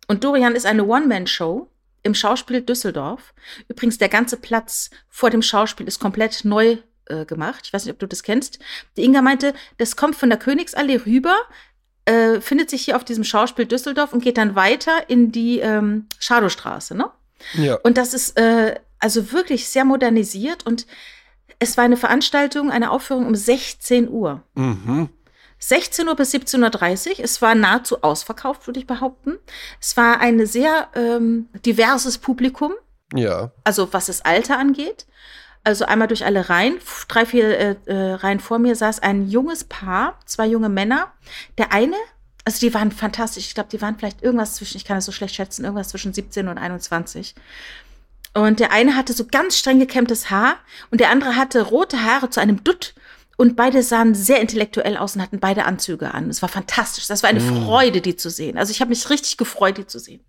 Und Dorian ist eine One-Man-Show im Schauspiel Düsseldorf. Übrigens, der ganze Platz vor dem Schauspiel ist komplett neu äh, gemacht. Ich weiß nicht, ob du das kennst. Die Inga meinte, das kommt von der Königsallee rüber, äh, findet sich hier auf diesem Schauspiel Düsseldorf und geht dann weiter in die ähm, Schadowstraße. Ne? Ja. Und das ist äh, also wirklich sehr modernisiert und es war eine Veranstaltung, eine Aufführung um 16 Uhr. Mhm. 16 Uhr bis 17.30 Uhr. Es war nahezu ausverkauft, würde ich behaupten. Es war ein sehr ähm, diverses Publikum, Ja. also was das Alter angeht. Also einmal durch alle Reihen, drei, vier äh, äh, Reihen vor mir saß ein junges Paar, zwei junge Männer. Der eine, also die waren fantastisch. Ich glaube, die waren vielleicht irgendwas zwischen, ich kann das so schlecht schätzen, irgendwas zwischen 17 und 21. Und der eine hatte so ganz streng gekämmtes Haar und der andere hatte rote Haare zu einem Dutt. Und beide sahen sehr intellektuell aus und hatten beide Anzüge an. Es war fantastisch. Das war eine Mm. Freude, die zu sehen. Also ich habe mich richtig gefreut, die zu sehen.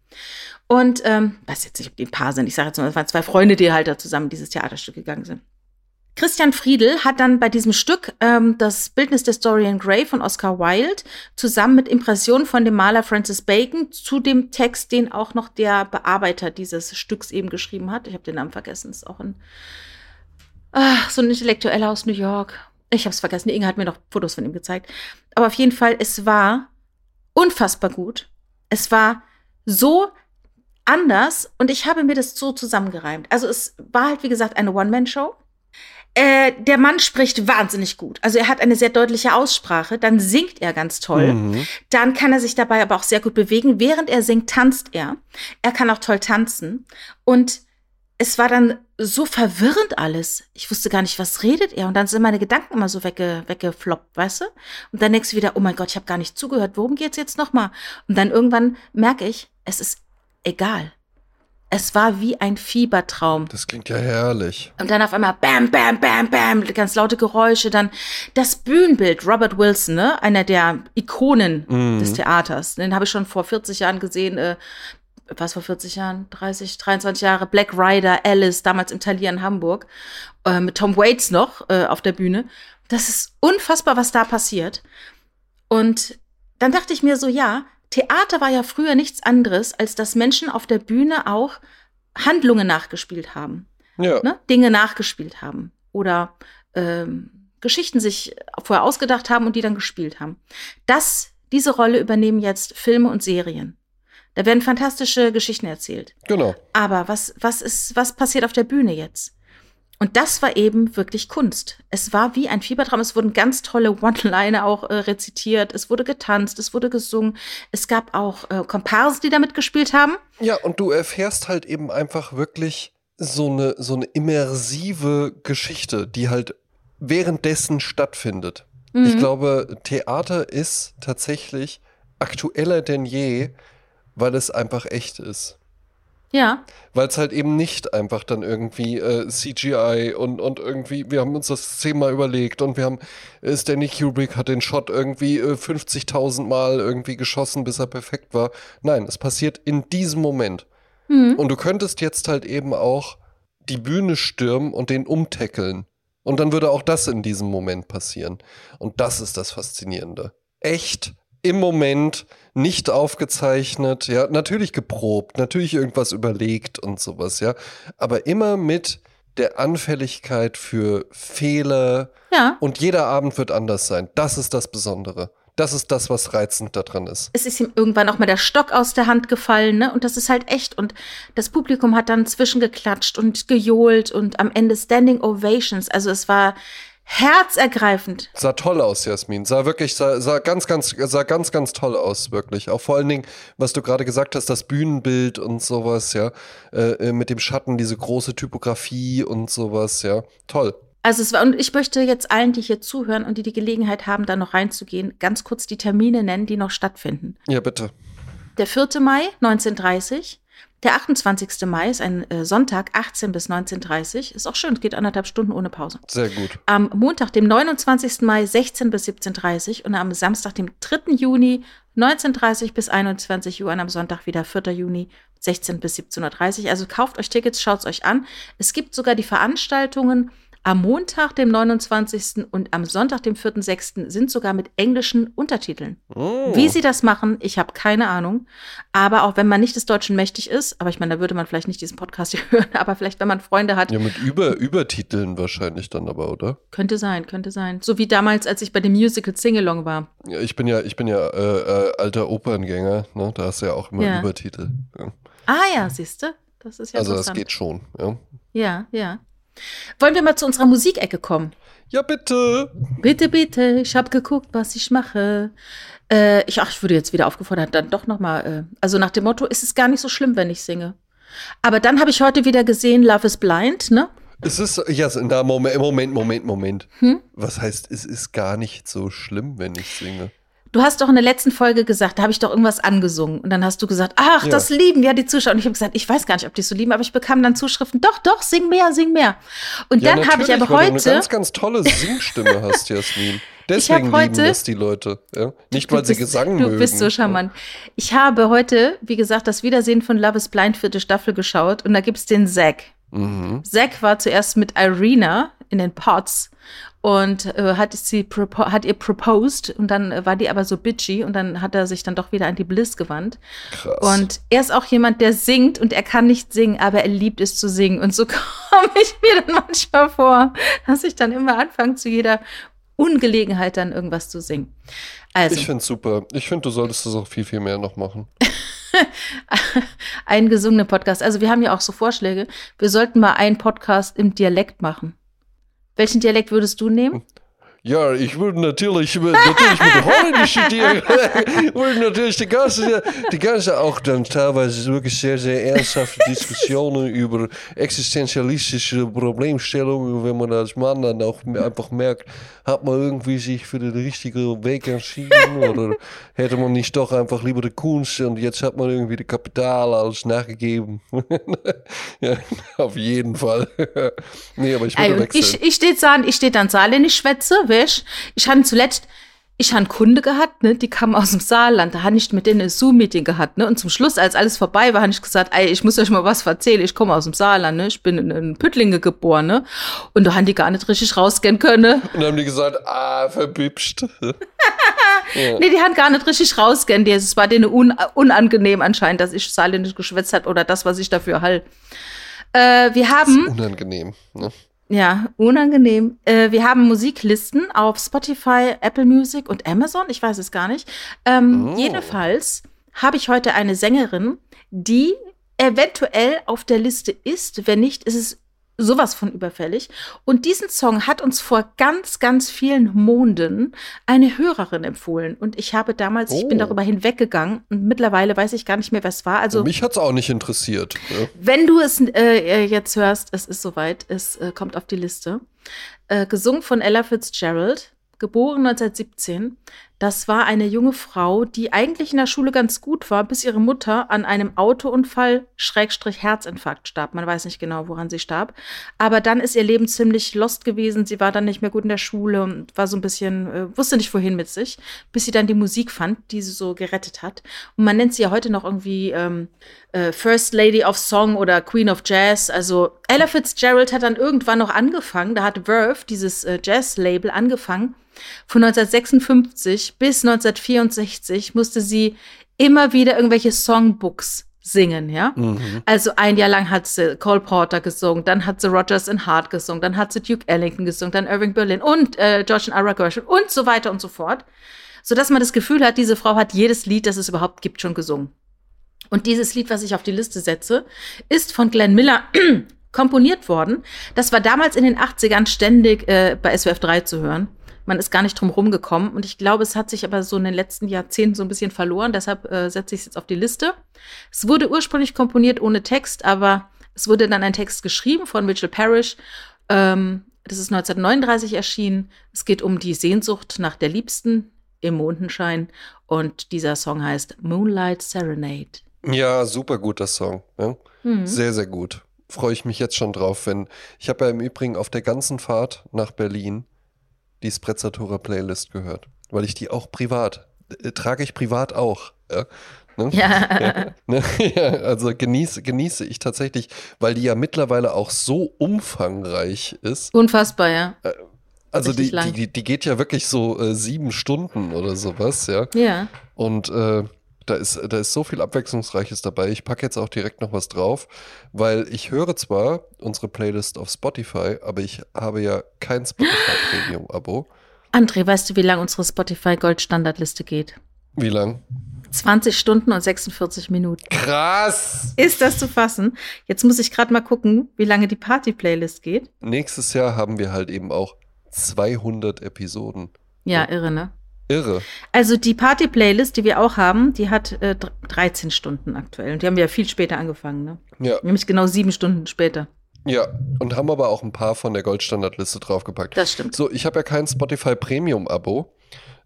Und ähm, weiß jetzt nicht, ob die ein Paar sind. Ich sage jetzt mal, es waren zwei Freunde, die halt da zusammen dieses Theaterstück gegangen sind. Christian Friedel hat dann bei diesem Stück ähm, das Bildnis der Dorian Gray von Oscar Wilde zusammen mit Impressionen von dem Maler Francis Bacon zu dem Text, den auch noch der Bearbeiter dieses Stücks eben geschrieben hat. Ich habe den Namen vergessen, ist auch ein ach, so ein Intellektueller aus New York. Ich habe es vergessen. Inge hat mir noch Fotos von ihm gezeigt. Aber auf jeden Fall, es war unfassbar gut. Es war so anders und ich habe mir das so zusammengereimt. Also es war halt, wie gesagt, eine One-Man-Show. Äh, der Mann spricht wahnsinnig gut. Also er hat eine sehr deutliche Aussprache. Dann singt er ganz toll. Mhm. Dann kann er sich dabei aber auch sehr gut bewegen. Während er singt, tanzt er. Er kann auch toll tanzen. Und es war dann so verwirrend alles. Ich wusste gar nicht, was redet er. Und dann sind meine Gedanken immer so wegge weggefloppt, weißt du? Und dann denkst du wieder, oh mein Gott, ich habe gar nicht zugehört. Worum geht's jetzt nochmal? Und dann irgendwann merke ich, es ist egal. Es war wie ein Fiebertraum. Das klingt ja herrlich. Und dann auf einmal bam, bam, bam, bam, ganz laute Geräusche. Dann das Bühnenbild, Robert Wilson, ne? einer der Ikonen mm. des Theaters. Den habe ich schon vor 40 Jahren gesehen äh, was vor 40 Jahren, 30, 23 Jahre, Black Rider, Alice, damals im Talier in Hamburg, äh, mit Tom Waits noch äh, auf der Bühne. Das ist unfassbar, was da passiert. Und dann dachte ich mir so, ja, Theater war ja früher nichts anderes, als dass Menschen auf der Bühne auch Handlungen nachgespielt haben. Ja. Ne? Dinge nachgespielt haben. Oder ähm, Geschichten sich vorher ausgedacht haben und die dann gespielt haben. Das, diese Rolle übernehmen jetzt Filme und Serien. Da werden fantastische Geschichten erzählt. Genau. Aber was, was ist, was passiert auf der Bühne jetzt? Und das war eben wirklich Kunst. Es war wie ein Fiebertraum. Es wurden ganz tolle One-Liner auch äh, rezitiert. Es wurde getanzt, es wurde gesungen. Es gab auch äh, Komparsen, die damit gespielt haben. Ja, und du erfährst halt eben einfach wirklich so eine, so eine immersive Geschichte, die halt währenddessen stattfindet. Mhm. Ich glaube, Theater ist tatsächlich aktueller denn je, weil es einfach echt ist. Ja. Weil es halt eben nicht einfach dann irgendwie äh, CGI und, und irgendwie, wir haben uns das zehnmal überlegt und wir haben, äh, Stanley Kubrick hat den Shot irgendwie äh, 50.000 Mal irgendwie geschossen, bis er perfekt war. Nein, es passiert in diesem Moment. Mhm. Und du könntest jetzt halt eben auch die Bühne stürmen und den umtackeln. Und dann würde auch das in diesem Moment passieren. Und das ist das Faszinierende. Echt im Moment nicht aufgezeichnet, ja, natürlich geprobt, natürlich irgendwas überlegt und sowas, ja, aber immer mit der Anfälligkeit für Fehler. Ja. Und jeder Abend wird anders sein. Das ist das Besondere. Das ist das, was reizend daran ist. Es ist ihm irgendwann auch mal der Stock aus der Hand gefallen, ne? Und das ist halt echt. Und das Publikum hat dann zwischengeklatscht und gejohlt und am Ende Standing Ovations. Also es war herzergreifend. Sah toll aus, Jasmin. Sah wirklich, sah, sah ganz, ganz, sah ganz, ganz toll aus, wirklich. Auch vor allen Dingen, was du gerade gesagt hast, das Bühnenbild und sowas, ja. Äh, äh, mit dem Schatten, diese große Typografie und sowas, ja. Toll. Also es war, und ich möchte jetzt allen, die hier zuhören und die die Gelegenheit haben, da noch reinzugehen, ganz kurz die Termine nennen, die noch stattfinden. Ja, bitte. Der 4. Mai 1930, der 28. Mai ist ein äh, Sonntag, 18 bis 19.30 Ist auch schön, es geht anderthalb Stunden ohne Pause. Sehr gut. Am Montag, dem 29. Mai, 16 bis 17.30 und am Samstag, dem 3. Juni, 19.30 bis 21 Uhr und am Sonntag wieder 4. Juni, 16 bis 17.30 Uhr. Also kauft euch Tickets, schaut es euch an. Es gibt sogar die Veranstaltungen am Montag, dem 29. und am Sonntag, dem 4.6. sind sogar mit englischen Untertiteln. Oh. Wie sie das machen, ich habe keine Ahnung. Aber auch wenn man nicht des Deutschen mächtig ist, aber ich meine, da würde man vielleicht nicht diesen Podcast [laughs] hier hören, aber vielleicht, wenn man Freunde hat. Ja, mit Über Übertiteln wahrscheinlich dann aber, oder? Könnte sein, könnte sein. So wie damals, als ich bei dem Musical Singalong war. Ja, ich bin ja, ich bin ja äh, äh, alter Operngänger, ne? Da hast du ja auch immer ja. Übertitel. Ja. Ah ja, siehst du? Das ist ja Also das geht schon, ja. Ja, ja. Wollen wir mal zu unserer Musikecke kommen? Ja, bitte. Bitte, bitte. Ich habe geguckt, was ich mache. Äh, ich, ach, ich würde jetzt wieder aufgefordert, dann doch noch mal. Äh, also nach dem Motto, ist es gar nicht so schlimm, wenn ich singe. Aber dann habe ich heute wieder gesehen, Love is Blind, ne? Es ist, ja, na, Moment, Moment, Moment, Moment. Hm? Was heißt, es ist gar nicht so schlimm, wenn ich singe? Du hast doch in der letzten Folge gesagt, da habe ich doch irgendwas angesungen. Und dann hast du gesagt, ach, ja. das lieben ja die Zuschauer. Und ich habe gesagt, ich weiß gar nicht, ob die es so lieben, aber ich bekam dann Zuschriften, doch, doch, sing mehr, sing mehr. Und ja, dann habe ich aber heute. Du eine ganz, ganz tolle Singstimme hast, [laughs] Jasmin. Deswegen heute, lieben das die Leute. Ja? Nicht, weil bist, sie Gesang du mögen. Du bist so charmant. Ich habe heute, wie gesagt, das Wiedersehen von Love is Blind vierte Staffel geschaut und da gibt es den Zack. Mhm. Zack war zuerst mit Irina in den Pots und äh, hat sie hat ihr proposed und dann äh, war die aber so bitchy und dann hat er sich dann doch wieder an die Bliss gewandt. Krass. Und er ist auch jemand, der singt und er kann nicht singen, aber er liebt es zu singen und so [laughs] komme ich mir dann manchmal vor, dass ich dann immer anfange zu jeder Ungelegenheit dann irgendwas zu singen. Also. Ich finde es super. Ich finde, du solltest das auch viel, viel mehr noch machen. [laughs] einen gesungenen Podcast. Also wir haben ja auch so Vorschläge. Wir sollten mal einen Podcast im Dialekt machen. Welchen Dialekt würdest du nehmen? Ja, ich würde natürlich, natürlich mit holländischen Dialekt, [laughs] [laughs] würde natürlich die ganze, die ganze, auch dann teilweise wirklich sehr, sehr ernsthafte Diskussionen [laughs] über existenzialistische Problemstellungen, wenn man als Mann dann auch einfach merkt, hat man irgendwie sich für den richtigen Weg entschieden oder hätte man nicht doch einfach lieber die Kunst und jetzt hat man irgendwie die Kapital alles nachgegeben. ja, auf jeden Fall. nee, aber ich würde also, wechseln. Ich, ich stehe ich steh dann saarländisch schwätze, weißt Ich hatte zuletzt ich habe einen Kunde gehabt, ne, die kam aus dem Saarland, da habe ich mit denen ein Zoom-Meeting gehabt, ne, und zum Schluss, als alles vorbei war, habe ich gesagt, ey, ich muss euch mal was erzählen, ich komme aus dem Saarland, ne, ich bin in, in Püttlinge geboren, ne, und da haben die gar nicht richtig rausgehen können. Und dann haben die gesagt, ah, verbübscht. [laughs] ja. Nee, die haben gar nicht richtig rausgehen, es war denen un unangenehm anscheinend, dass ich Saarländisch geschwätzt hat oder das, was ich dafür halt. Äh, wir haben. Das ist unangenehm, ne? Ja, unangenehm. Äh, wir haben Musiklisten auf Spotify, Apple Music und Amazon. Ich weiß es gar nicht. Ähm, oh. Jedenfalls habe ich heute eine Sängerin, die eventuell auf der Liste ist. Wenn nicht, ist es sowas von überfällig. Und diesen Song hat uns vor ganz, ganz vielen Monden eine Hörerin empfohlen. Und ich habe damals, oh. ich bin oh. darüber hinweggegangen und mittlerweile weiß ich gar nicht mehr, was war. Also mich hat es auch nicht interessiert. Ja. Wenn du es äh, jetzt hörst, es ist soweit, es äh, kommt auf die Liste. Äh, gesungen von Ella Fitzgerald geboren 1917. Das war eine junge Frau, die eigentlich in der Schule ganz gut war, bis ihre Mutter an einem Autounfall Schrägstrich Herzinfarkt starb. Man weiß nicht genau, woran sie starb. Aber dann ist ihr Leben ziemlich lost gewesen. Sie war dann nicht mehr gut in der Schule und war so ein bisschen, äh, wusste nicht wohin mit sich, bis sie dann die Musik fand, die sie so gerettet hat. Und man nennt sie ja heute noch irgendwie ähm, äh, First Lady of Song oder Queen of Jazz. Also Ella Fitzgerald hat dann irgendwann noch angefangen. Da hat Verve, dieses äh, Jazz-Label, angefangen von 1956 bis 1964 musste sie immer wieder irgendwelche Songbooks singen, ja. Mhm. Also ein Jahr lang hat sie Cole Porter gesungen, dann hat sie Rogers and Hart gesungen, dann hat sie Duke Ellington gesungen, dann Irving Berlin und äh, George and Ira Gershwin und so weiter und so fort, so dass man das Gefühl hat, diese Frau hat jedes Lied, das es überhaupt gibt, schon gesungen. Und dieses Lied, was ich auf die Liste setze, ist von Glenn Miller [clears throat] komponiert worden. Das war damals in den 80ern ständig äh, bei SWF 3 zu hören. Man ist gar nicht drum rumgekommen. Und ich glaube, es hat sich aber so in den letzten Jahrzehnten so ein bisschen verloren. Deshalb äh, setze ich es jetzt auf die Liste. Es wurde ursprünglich komponiert ohne Text, aber es wurde dann ein Text geschrieben von Mitchell Parrish. Ähm, das ist 1939 erschienen. Es geht um die Sehnsucht nach der Liebsten im Mondenschein. Und dieser Song heißt Moonlight Serenade. Ja, super guter Song. Ja? Mhm. Sehr, sehr gut. Freue ich mich jetzt schon drauf, wenn. Ich habe ja im Übrigen auf der ganzen Fahrt nach Berlin die Sprezzatura Playlist gehört, weil ich die auch privat, äh, trage ich privat auch. Ja. Ne? Ja. [laughs] ja, ne? [laughs] ja, also genieße, genieße ich tatsächlich, weil die ja mittlerweile auch so umfangreich ist. Unfassbar, ja. Äh, also die, die, die, geht ja wirklich so äh, sieben Stunden oder sowas, ja. Ja. Und äh, da ist, da ist so viel Abwechslungsreiches dabei. Ich packe jetzt auch direkt noch was drauf, weil ich höre zwar unsere Playlist auf Spotify, aber ich habe ja kein Spotify Premium-Abo. [gasps] André, weißt du, wie lang unsere Spotify Gold-Standardliste geht? Wie lang? 20 Stunden und 46 Minuten. Krass! Ist das zu fassen? Jetzt muss ich gerade mal gucken, wie lange die Party-Playlist geht. Nächstes Jahr haben wir halt eben auch 200 Episoden. Ja, irre, ne? Irre. Also die Party-Playlist, die wir auch haben, die hat äh, 13 Stunden aktuell. Und die haben wir ja viel später angefangen, ne? Ja. Nämlich genau sieben Stunden später. Ja, und haben aber auch ein paar von der Goldstandardliste draufgepackt. Das stimmt. So, ich habe ja kein Spotify Premium-Abo,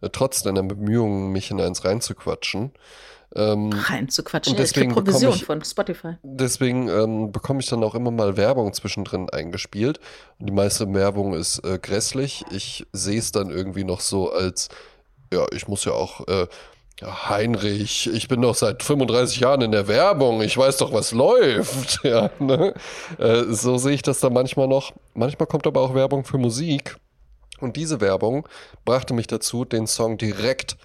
äh, trotz deiner Bemühungen, mich in eins reinzuquatschen. Ähm, reinzuquatschen, und deswegen ja, Provision ich, von Spotify. Deswegen ähm, bekomme ich dann auch immer mal Werbung zwischendrin eingespielt. Und die meiste Werbung ist äh, grässlich. Ich sehe es dann irgendwie noch so als ja, ich muss ja auch äh, Heinrich, ich bin doch seit 35 Jahren in der Werbung, ich weiß doch, was läuft. [laughs] Ja, ne? äh, so sehe ich das da manchmal noch. Manchmal kommt aber auch Werbung für Musik. Und diese Werbung brachte mich dazu, den Song direkt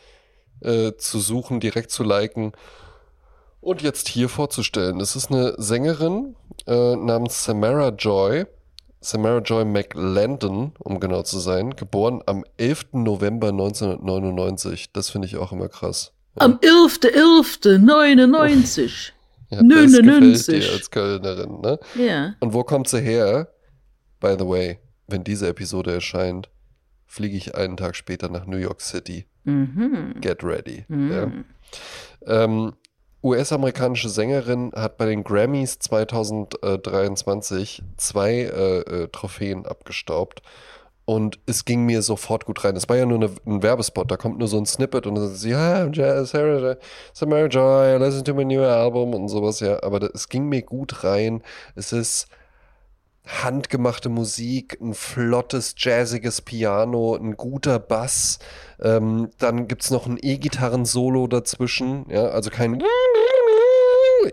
äh, zu suchen, direkt zu liken und jetzt hier vorzustellen. Es ist eine Sängerin äh, namens Samara Joy. Samara Joy McLandon, um genau zu sein, geboren am 11. November 1999. Das finde ich auch immer krass. Ja. Am 11.11.99. [laughs] Ja, 99. Das gefällt dir als Kölnerin, ne? Ja. Und wo kommt sie her? By the way, wenn diese Episode erscheint, fliege ich einen Tag später nach New York City. Mhm. Get ready. Mhm. Ja. Ähm, US-amerikanische Sängerin hat bei den Grammys 2023 zwei äh, äh, Trophäen abgestaubt. Und es ging mir sofort gut rein. Es war ja nur eine, ein Werbespot, da kommt nur so ein Snippet und dann sagt sie, ja, Sarah, Sarah Joy, listen to my new album und sowas, ja. Aber es ging mir gut rein. Es ist handgemachte Musik, ein flottes, jazziges Piano, ein guter Bass. Ähm, dann gibt es noch ein E-Gitarren-Solo dazwischen, ja, also kein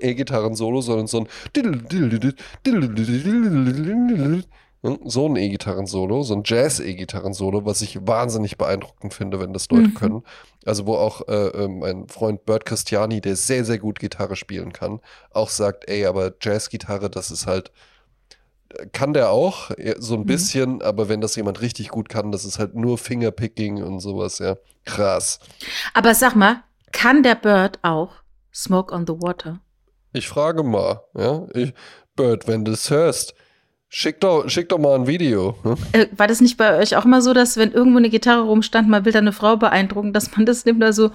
E-Gitarren-Solo, sondern so ein so ein E-Gitarren-Solo, so ein Jazz-E-Gitarren-Solo, was ich wahnsinnig beeindruckend finde, wenn das Leute mhm. können. Also wo auch äh, mein Freund Bert Christiani, der sehr, sehr gut Gitarre spielen kann, auch sagt, ey, aber Jazz-Gitarre, das ist halt kann der auch, so ein bisschen, aber wenn das jemand richtig gut kann, das ist halt nur Fingerpicking und sowas, ja. Krass. Aber sag mal, kann der Bird auch Smoke on the Water? Ich frage mal, ja. Ich, Bird, wenn du es hörst, schick doch, schick doch mal ein Video. Ne? Äh, war das nicht bei euch auch immer so, dass wenn irgendwo eine Gitarre rumstand, man will da eine Frau beeindrucken, dass man das nimmt, [laughs] da so,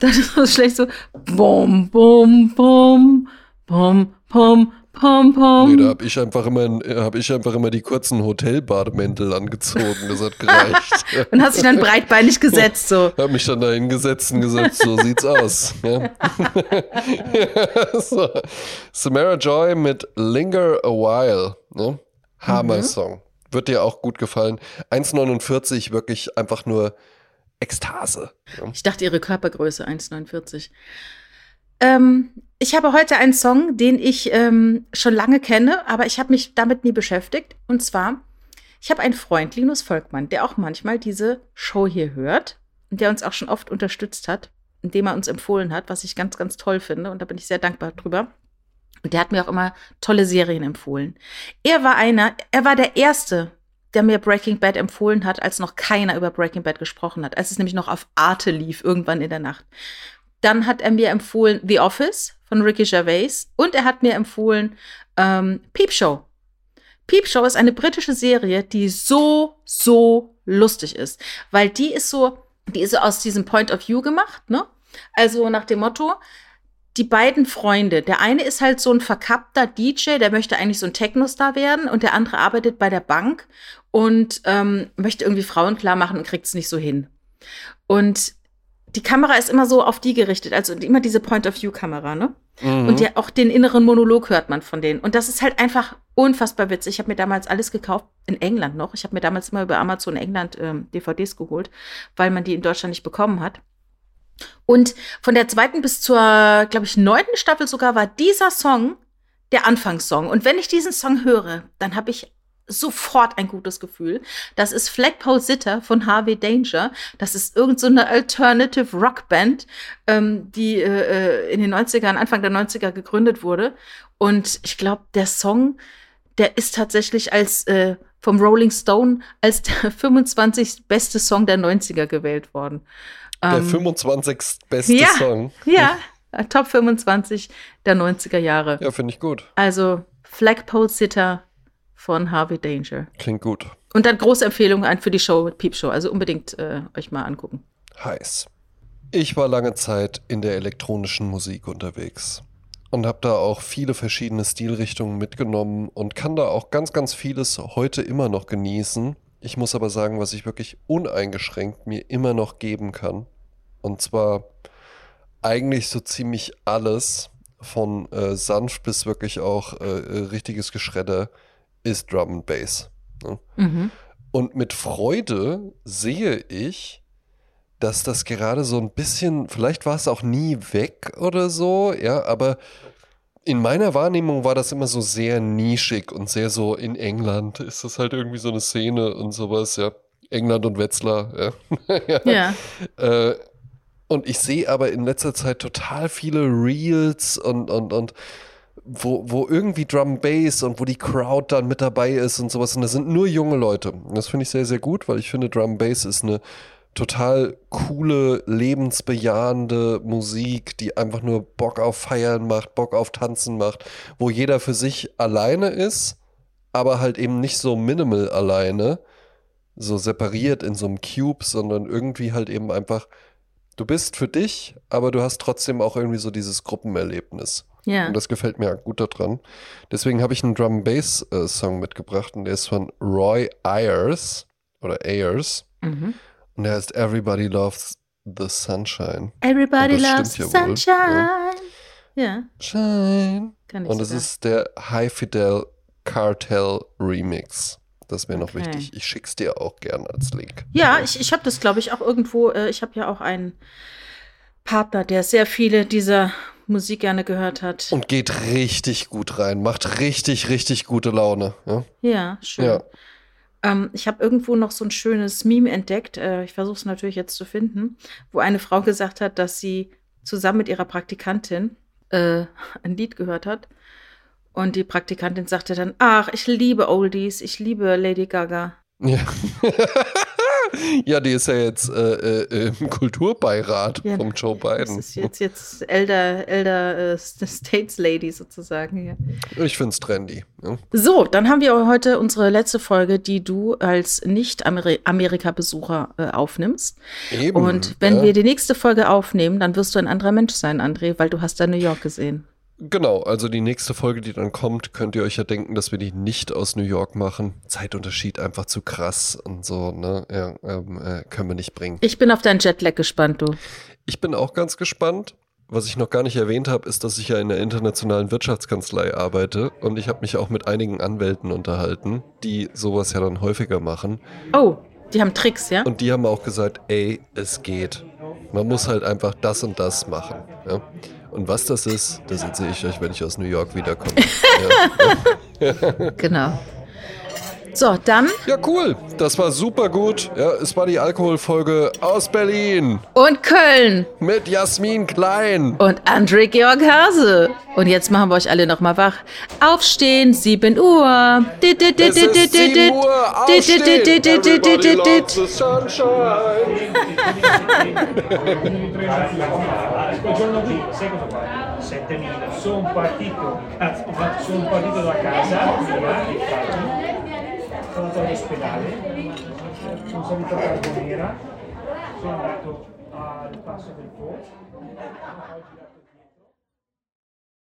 dann ist es schlecht so, bum, bum, bum, bum, bum, Pom, pom. Nee, da habe ich einfach immer, habe ich einfach immer die kurzen Hotelbademäntel angezogen. Das hat gereicht. [laughs] und hast dich dann breitbeinig gesetzt, so. [laughs] Habe mich dann da hingesetzt und gesagt, so sieht's aus. Ja, [laughs] so. Samara Joy mit Linger a While. Ne? Hammer-Song. Mhm. Wird dir auch gut gefallen. 1,49 wirklich einfach nur Ekstase. Ja. Ich dachte, ihre Körpergröße 1,49. Ähm, ich habe heute einen Song, den ich ähm, schon lange kenne, aber ich habe mich damit nie beschäftigt. Und zwar, ich habe einen Freund, Linus Volkmann, der auch manchmal diese Show hier hört und der uns auch schon oft unterstützt hat, indem er uns empfohlen hat, was ich ganz, ganz toll finde. Und da bin ich sehr dankbar drüber. Und der hat mir auch immer tolle Serien empfohlen. Er war einer, er war der Erste, der mir Breaking Bad empfohlen hat, als noch keiner über Breaking Bad gesprochen hat, als es nämlich noch auf Arte lief, irgendwann in der Nacht. Dann hat er mir empfohlen The Office von Ricky Gervais und er hat mir empfohlen ähm, Peep Show. Peep Show ist eine britische Serie, die so, so lustig ist, weil die ist so, die ist so aus diesem Point of View gemacht, ne? Also nach dem Motto, die beiden Freunde, der eine ist halt so ein verkappter DJ, der möchte eigentlich so ein Techno-Star werden und der andere arbeitet bei der Bank und ähm, möchte irgendwie Frauen klar machen und kriegt es nicht so hin. Und die Kamera ist immer so auf die gerichtet, also immer diese Point-of-View-Kamera, ne? Mhm. Und ja, auch den inneren Monolog hört man von denen. Und das ist halt einfach unfassbar witzig. Ich habe mir damals alles gekauft, in England noch. Ich habe mir damals immer über Amazon England ähm, DVDs geholt, weil man die in Deutschland nicht bekommen hat. Und von der zweiten bis zur, glaube ich, neunten Staffel sogar war dieser Song der Anfangssong. Und wenn ich diesen Song höre, dann habe ich sofort ein gutes Gefühl. Das ist Flagpole Sitter von Harvey Danger. Das ist irgendeine so Alternative Rockband, ähm, die äh, äh in den 90ern, Anfang der 90er gegründet wurde. Und ich glaube, der Song, der ist tatsächlich als äh, vom Rolling Stone als der [laughs] 25. beste Song der 90er gewählt worden. Der ähm, 25. beste ja, Song. [laughs] Ja, Top 25 der 90er Jahre. Ja, finde ich gut. Also Flagpole Sitter von Harvey Danger. Klingt gut. Und dann große Empfehlung für die Show Peep Show. Also unbedingt äh, euch mal angucken. Heiß. Ich war lange Zeit in der elektronischen Musik unterwegs und habe da auch viele verschiedene Stilrichtungen mitgenommen und kann da auch ganz, ganz vieles heute immer noch genießen. Ich muss aber sagen, was ich wirklich uneingeschränkt mir immer noch geben kann. Und zwar eigentlich so ziemlich alles, von äh, sanft bis wirklich auch äh, äh richtiges Geschredder ist Drum and Bass. Ne? Mhm. Und mit Freude sehe ich, dass das gerade so ein bisschen, vielleicht war es auch nie weg oder so, ja, aber in meiner Wahrnehmung war das immer so sehr nischig und sehr so in England ist das halt irgendwie so eine Szene und sowas, ja. England und Wetzlar, ja. [laughs] ja. Äh, und ich sehe aber in letzter Zeit total viele Reels und, und, und wo, wo irgendwie Drum Bass und wo die Crowd dann mit dabei ist und sowas. Und das sind nur junge Leute. Das finde ich sehr, sehr gut, weil ich finde, Drum Bass ist eine total coole, lebensbejahende Musik, die einfach nur Bock auf Feiern macht, Bock auf Tanzen macht, wo jeder für sich alleine ist, aber halt eben nicht so minimal alleine, so separiert in so einem Cube, sondern irgendwie halt eben einfach, du bist für dich, aber du hast trotzdem auch irgendwie so dieses Gruppenerlebnis. Ja. Und das gefällt mir gut daran. Deswegen habe ich einen Drum Bass äh, Song mitgebracht und der ist von Roy Ayers oder Ayers. Mhm. Und der heißt Everybody Loves the Sunshine. Everybody loves the sunshine. Ja. ja. Shine. Kann ich Und es ist der High Fidel Cartel Remix. Das wäre noch okay. wichtig. Ich schick's dir auch gern als Link. Ja, ich, ich habe das, glaube ich, auch irgendwo. Äh, ich habe ja auch einen Partner, der sehr viele dieser Musik gerne gehört hat. Und geht richtig gut rein. Macht richtig, richtig gute Laune. Ja, ja schön. Ja. Ähm, ich habe irgendwo noch so ein schönes Meme entdeckt. Äh, ich versuche es natürlich jetzt zu finden, wo eine Frau gesagt hat, dass sie zusammen mit ihrer Praktikantin äh, ein Lied gehört hat. Und die Praktikantin sagte dann, ach, ich liebe Oldies, ich liebe Lady Gaga. Ja. [laughs] ja, die ist ja jetzt äh, äh, im Kulturbeirat ja, vom Joe Biden. Das ist jetzt, jetzt Elder, Elder äh, States Lady sozusagen. Ja. Ich finde es trendy. Ja. So, dann haben wir heute unsere letzte Folge, die du als Nicht-Amerika-Besucher äh, aufnimmst. Eben, Und wenn wir die nächste Folge aufnehmen, dann wirst du ein anderer Mensch sein, André, weil du hast da New York gesehen. Genau, also die nächste Folge, die dann kommt, könnt ihr euch ja denken, dass wir die nicht aus New York machen. Zeitunterschied einfach zu krass und so, ne? Ja, ähm, äh, können wir nicht bringen. Ich bin auf deinen Jetlag gespannt, du. Ich bin auch ganz gespannt. Was ich noch gar nicht erwähnt habe, ist, dass ich ja in der internationalen Wirtschaftskanzlei arbeite und ich habe mich auch mit einigen Anwälten unterhalten, die sowas ja dann häufiger machen. Oh, die haben Tricks, ja? Und die haben auch gesagt, ey, es geht. Man muss halt einfach das und das machen. Ja? Und was das ist, das erzähle ich euch, wenn ich aus New York wiederkomme. [laughs] ja. genau. So, dann. Ja, cool. Das war super gut. Ja, es war die Alkoholfolge aus Berlin. Und Köln. Mit Jasmin Klein. Und André Georg Hase. Und jetzt machen wir euch alle nochmal wach. Aufstehen, 7 Uhr. Es ist 7 Uhr. Aufstehen. Everybody loves the sunshine. Sono partito, sono partito da casa, sono andato all'ospedale, sono salito a Carbonera, sono andato al passo del Po.